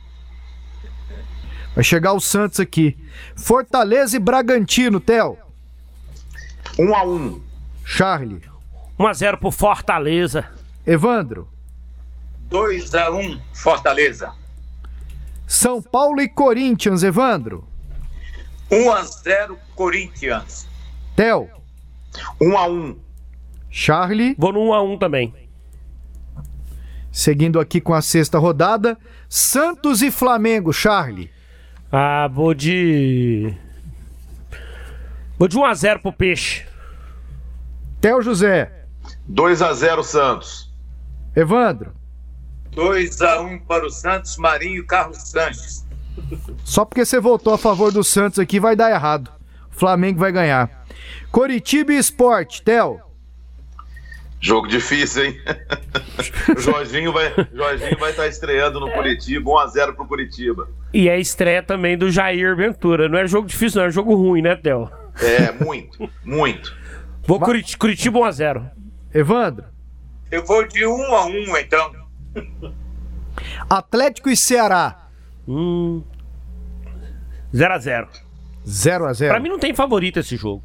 Vai chegar o Santos aqui. Fortaleza e Bragantino, Theo. 1 a 1. Charlie. 1 a 0 pro Fortaleza. Evandro. 2 a 1 Fortaleza. São Paulo e Corinthians, Evandro. 1 a 0 Corinthians. Theo. 1 a 1. Charlie. Vou no 1 a 1 também. Seguindo aqui com a sexta rodada, Santos e Flamengo, Charlie. Ah, vou de. Vou de 1 a 0 pro Peixe. Theo José. 2 a 0 Santos. Evandro. 2 a 1 para o Santos, Marinho e Carlos Sanches. Só porque você votou a favor do Santos aqui vai dar errado. O Flamengo vai ganhar. Coritiba e Esporte, Theo. Jogo difícil, hein? o Jorginho vai Jorginho vai estar estreando no Curitiba, 1 a 0 pro Curitiba. E é estreia também do Jair Ventura. Não é jogo difícil, não, é jogo ruim, né, Theo? É, muito, muito. Vou Curit Curitiba 1 a 0. Evandro. Eu vou de 1 a 1 então. Atlético e Ceará. Hum. 0 a 0. 0 a 0. Pra mim não tem favorito esse jogo.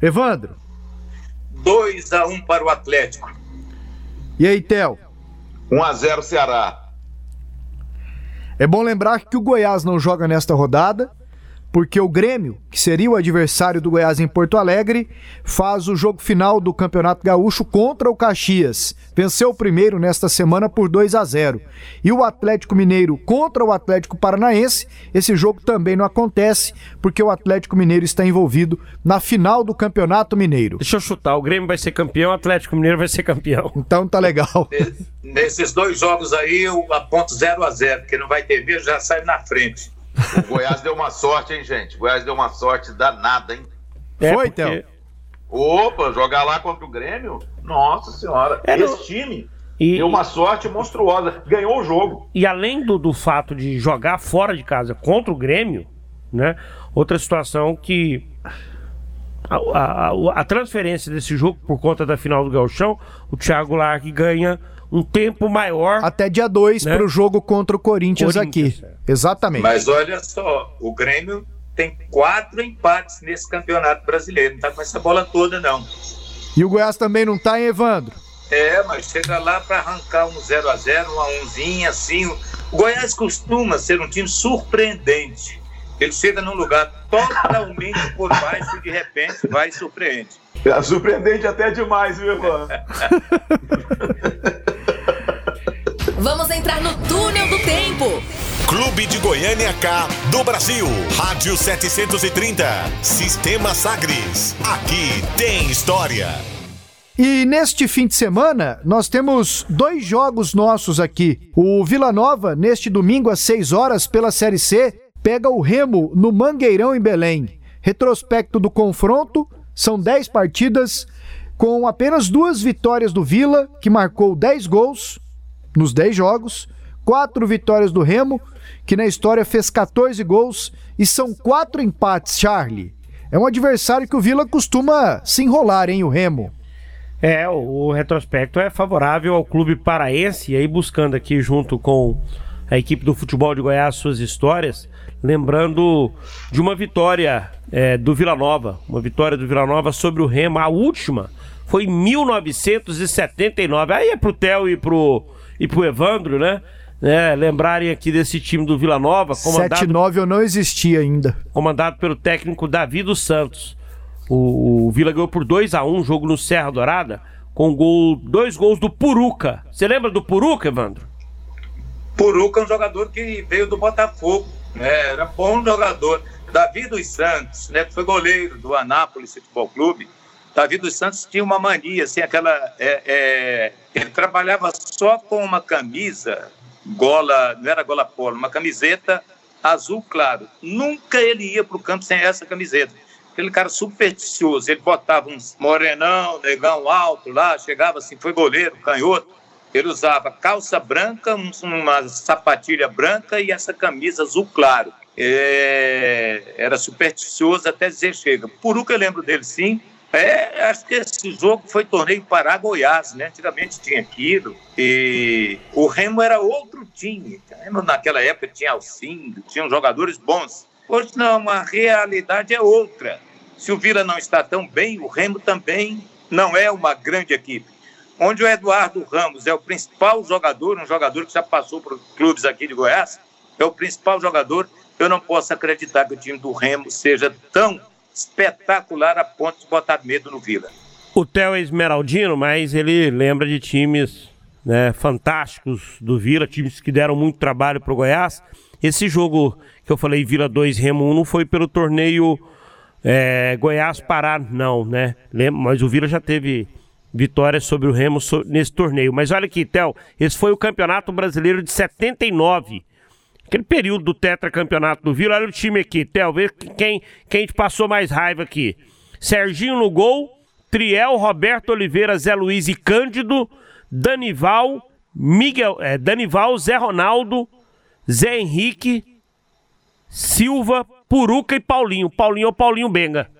Evandro. 2 a 1 para o Atlético. E aí, Theo? 1 a 0 Ceará. É bom lembrar que o Goiás não joga nesta rodada, porque o Grêmio, que seria o adversário do Goiás em Porto Alegre, faz o jogo final do Campeonato Gaúcho contra o Caxias. Venceu o primeiro nesta semana por 2 a 0. E o Atlético Mineiro contra o Atlético Paranaense, esse jogo também não acontece, porque o Atlético Mineiro está envolvido na final do Campeonato Mineiro. Deixa eu chutar, o Grêmio vai ser campeão, o Atlético Mineiro vai ser campeão. Então tá legal. Nesses dois jogos aí, eu aponto 0 a 0 porque não vai ter vez, já sai na frente. O Goiás deu uma sorte, hein, gente? O Goiás deu uma sorte danada, hein? É Foi, porque... Theo? Opa, jogar lá contra o Grêmio? Nossa senhora. É, Esse no... time e... deu uma sorte monstruosa. Ganhou o jogo. E além do, do fato de jogar fora de casa contra o Grêmio, né? Outra situação que a, a, a, transferência desse jogo por conta da final do Gauchão, o Thiago Largue ganha um tempo maior. Até dia 2 né? para o jogo contra o Corinthians, Corinthians aqui. É. Exatamente. Mas olha só, o Grêmio tem quatro empates nesse campeonato brasileiro. Não tá com essa bola toda, não. E o Goiás também não tá, hein, Evandro? É, mas chega lá para arrancar um 0 a 0 um a 1 assim. O Goiás costuma ser um time surpreendente. Ele chega num lugar totalmente por baixo e de repente vai e surpreende. É surpreendente até demais, viu, Ivan? Vamos entrar no túnel do tempo. Clube de Goiânia K do Brasil. Rádio 730. Sistema Sagres. Aqui tem história. E neste fim de semana, nós temos dois jogos nossos aqui. O Vila Nova, neste domingo às 6 horas, pela Série C, pega o Remo no Mangueirão, em Belém. Retrospecto do confronto: são 10 partidas, com apenas duas vitórias do Vila, que marcou 10 gols, nos 10 jogos, quatro vitórias do Remo, que na história fez 14 gols, e são quatro empates, Charlie. É um adversário que o Vila costuma se enrolar, hein, o Remo. É, o, retrospecto é favorável ao clube paraense, e aí buscando aqui junto com a equipe do futebol de Goiás suas histórias, lembrando de uma vitória é, do Vila Nova, uma vitória do Vila Nova sobre o Remo, a última foi em 1979. Aí é pro Theo e pro e pro Evandro, né? né, lembrarem aqui desse time do Vila Nova. Comandado, 7-9 eu não existia ainda. Comandado pelo técnico Davi dos Santos. O, o Vila ganhou por 2 a 1 um, jogo no Serra Dourada, com gol, dois gols do Puruca. Você lembra do Puruca, Evandro? Puruca é um jogador que veio do Botafogo, né? era bom jogador. Davi dos Santos, né, que foi goleiro do Anápolis Futebol Clube, Davi dos Santos tinha uma mania, assim, aquela. É, é, ele trabalhava só com uma camisa, gola, não era gola polo, uma camiseta azul claro. Nunca ele ia para o campo sem essa camiseta. Aquele cara supersticioso, ele botava um morenão, negão alto lá, chegava assim, foi goleiro, canhoto. Ele usava calça branca, uma sapatilha branca e essa camisa azul claro. É, era supersticioso até dizer chega. Que eu lembro dele, sim. É, acho que esse jogo foi torneio Pará Goiás, né? Antigamente tinha aquilo. E o Remo era outro time. Naquela época tinha Alcindo, tinham jogadores bons. Hoje não, a realidade é outra. Se o Vila não está tão bem, o Remo também não é uma grande equipe. Onde o Eduardo Ramos é o principal jogador, um jogador que já passou por clubes aqui de Goiás, é o principal jogador, eu não posso acreditar que o time do Remo seja tão espetacular a ponto de botar medo no Vila. O Theo é esmeraldino, mas ele lembra de times né, fantásticos do Vila, times que deram muito trabalho para o Goiás. Esse jogo que eu falei, Vila 2, Remo 1, não foi pelo torneio é, Goiás-Pará, não, né? Mas o Vila já teve vitórias sobre o Remo nesse torneio. Mas olha aqui, Theo, esse foi o Campeonato Brasileiro de 79. Aquele período do tetracampeonato do Vila, olha o time aqui, Theo, quem, quem te passou mais raiva aqui. Serginho no gol, Triel, Roberto Oliveira, Zé Luiz e Cândido, Danival, Miguel, é, Danival, Zé Ronaldo, Zé Henrique, Silva, Puruca e Paulinho. Paulinho ou Paulinho Benga.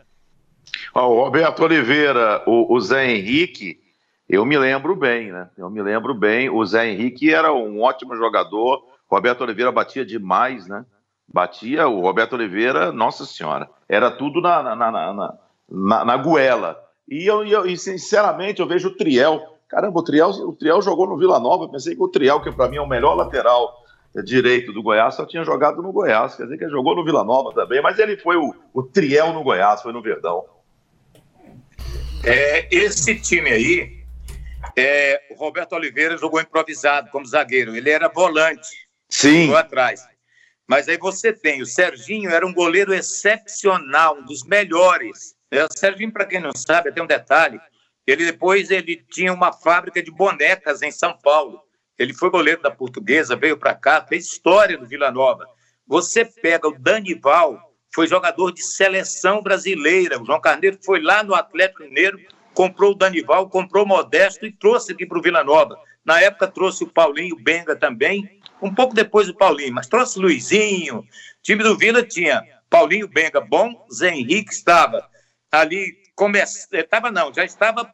o Roberto Oliveira, o, o, Zé Henrique, eu me lembro bem, né? Eu me lembro bem. O Zé Henrique era um ótimo jogador. Roberto Oliveira batia demais, né? Batia. O Roberto Oliveira, nossa senhora, era tudo na, na, na, na, na, na goela. E, eu, eu, e, sinceramente, eu vejo o Triel. Caramba, o Triel, o Triel jogou no Vila Nova. Pensei que o Triel, que para mim é o melhor lateral direito do Goiás, só tinha jogado no Goiás. Quer dizer que ele jogou no Vila Nova também, mas ele foi o, o triel no Goiás, foi no Verdão. É, esse time aí, é, o Roberto Oliveira jogou improvisado como zagueiro. Ele era volante. Sim. atrás. Mas aí você tem, o Serginho era um goleiro excepcional, um dos melhores. É, o Serginho, para quem não sabe, tem um detalhe. Ele depois ele tinha uma fábrica de bonecas em São Paulo. Ele foi goleiro da Portuguesa, veio para cá, fez história no Vila Nova. Você pega o Danival, foi jogador de seleção brasileira. O João Carneiro foi lá no Atlético Mineiro, comprou o Danival, comprou o Modesto e trouxe aqui para o Vila Nova. Na época trouxe o Paulinho Benga também, um pouco depois do Paulinho, mas trouxe Luizinho. O time do Vila tinha Paulinho Benga bom, Zé Henrique estava ali, estava não, já estava,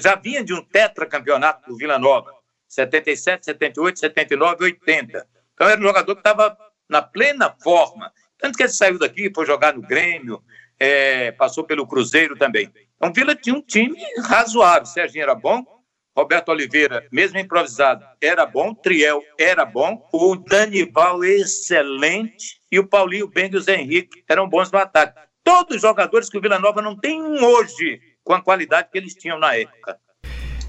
já vinha de um tetracampeonato do Vila Nova. 77, 78, 79, 80. Então era um jogador que estava na plena forma. Tanto que ele saiu daqui, foi jogar no Grêmio, é, passou pelo Cruzeiro também. Então Vila tinha um time razoável. Serginho era bom, Roberto Oliveira, mesmo improvisado, era bom, Triel era bom, o Danival excelente e o Paulinho Beng e o Zé Henrique eram bons no ataque. Todos os jogadores que o Vila Nova não tem hoje com a qualidade que eles tinham na época.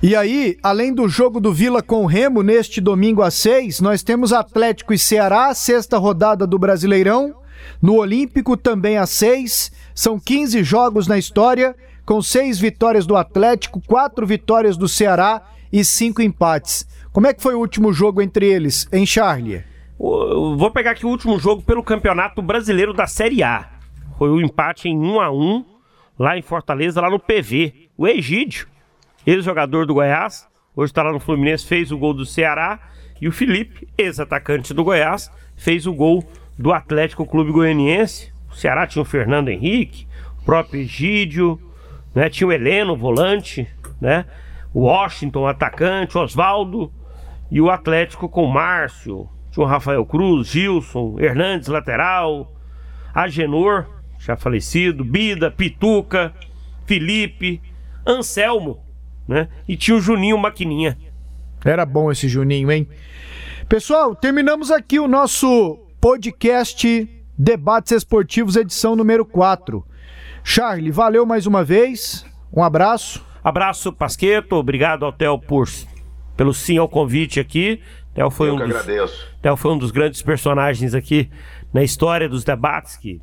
E aí, além do jogo do Vila com o Remo neste domingo às seis, nós temos Atlético e Ceará, sexta rodada do Brasileirão. No Olímpico também às seis. São 15 jogos na história, com seis vitórias do Atlético, quatro vitórias do Ceará e cinco empates. Como é que foi o último jogo entre eles, em Charlie? Vou pegar aqui o último jogo pelo Campeonato Brasileiro da Série A. Foi o um empate em 1 a 1 lá em Fortaleza, lá no PV. O Egídio ex-jogador do Goiás, hoje está lá no Fluminense, fez o gol do Ceará. E o Felipe, ex-atacante do Goiás, fez o gol do Atlético Clube Goianiense. O Ceará tinha o Fernando Henrique, o próprio Egídio, né? tinha o Heleno, volante, né? o Washington, atacante, Oswaldo, e o Atlético com o Márcio, tinha o Rafael Cruz, Gilson, Hernandes, lateral, Agenor, já falecido, Bida, Pituca, Felipe, Anselmo, né? E tinha o Juninho Maquininha. Era bom esse Juninho, hein? Pessoal, terminamos aqui o nosso podcast Debates Esportivos, edição número 4. Charlie, valeu mais uma vez. Um abraço. Abraço, Pasqueto. Obrigado ao Theo por, pelo sim ao convite aqui. Theo foi, Eu um que dos, agradeço. Theo foi um dos grandes personagens aqui na história dos debates, que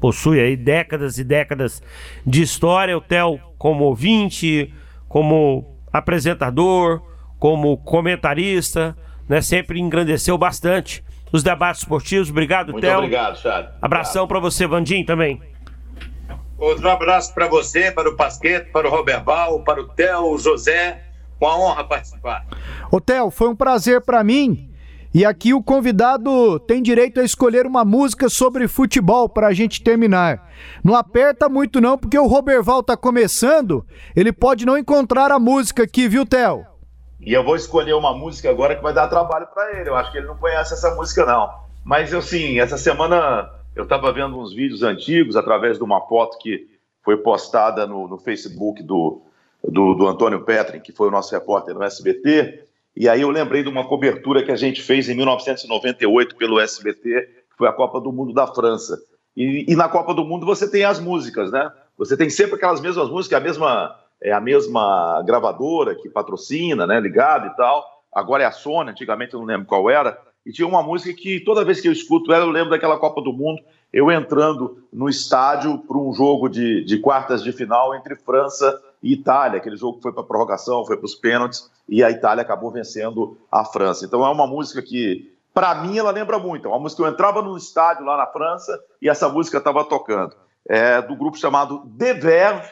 possui aí décadas e décadas de história. O Theo, como ouvinte, como apresentador, como comentarista, né, sempre engrandeceu bastante os debates esportivos. Obrigado, Muito Theo. obrigado, Charles. Abração para você, Vandim, também. Outro abraço para você, para o Pasqueto, para o Roberval, para o Theo, o José. Uma honra participar. Ô, Theo, foi um prazer pra mim. E aqui o convidado tem direito a escolher uma música sobre futebol pra gente terminar. Não aperta muito não, porque o Roberval tá começando, ele pode não encontrar a música aqui, viu, Theo? E eu vou escolher uma música agora que vai dar trabalho para ele. Eu acho que ele não conhece essa música, não. Mas, eu sim, essa semana eu estava vendo uns vídeos antigos através de uma foto que foi postada no, no Facebook do, do, do Antônio Petrin, que foi o nosso repórter no SBT. E aí eu lembrei de uma cobertura que a gente fez em 1998 pelo SBT, que foi a Copa do Mundo da França. E, e na Copa do Mundo você tem as músicas, né? Você tem sempre aquelas mesmas músicas, a mesma é a mesma gravadora que patrocina, né, ligado e tal. Agora é a Sony, antigamente eu não lembro qual era. E tinha uma música que toda vez que eu escuto ela, eu lembro daquela Copa do Mundo, eu entrando no estádio para um jogo de, de quartas de final entre França e Itália. Aquele jogo que foi para prorrogação, foi para os pênaltis, e a Itália acabou vencendo a França. Então é uma música que, para mim, ela lembra muito. É uma música que eu entrava no estádio lá na França e essa música estava tocando. É do grupo chamado The Verve,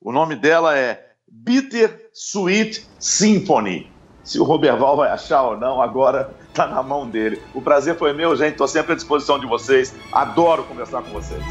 o nome dela é Bitter Sweet Symphony. Se o Roberval vai achar ou não, agora está na mão dele. O prazer foi meu, gente. Estou sempre à disposição de vocês. Adoro conversar com vocês.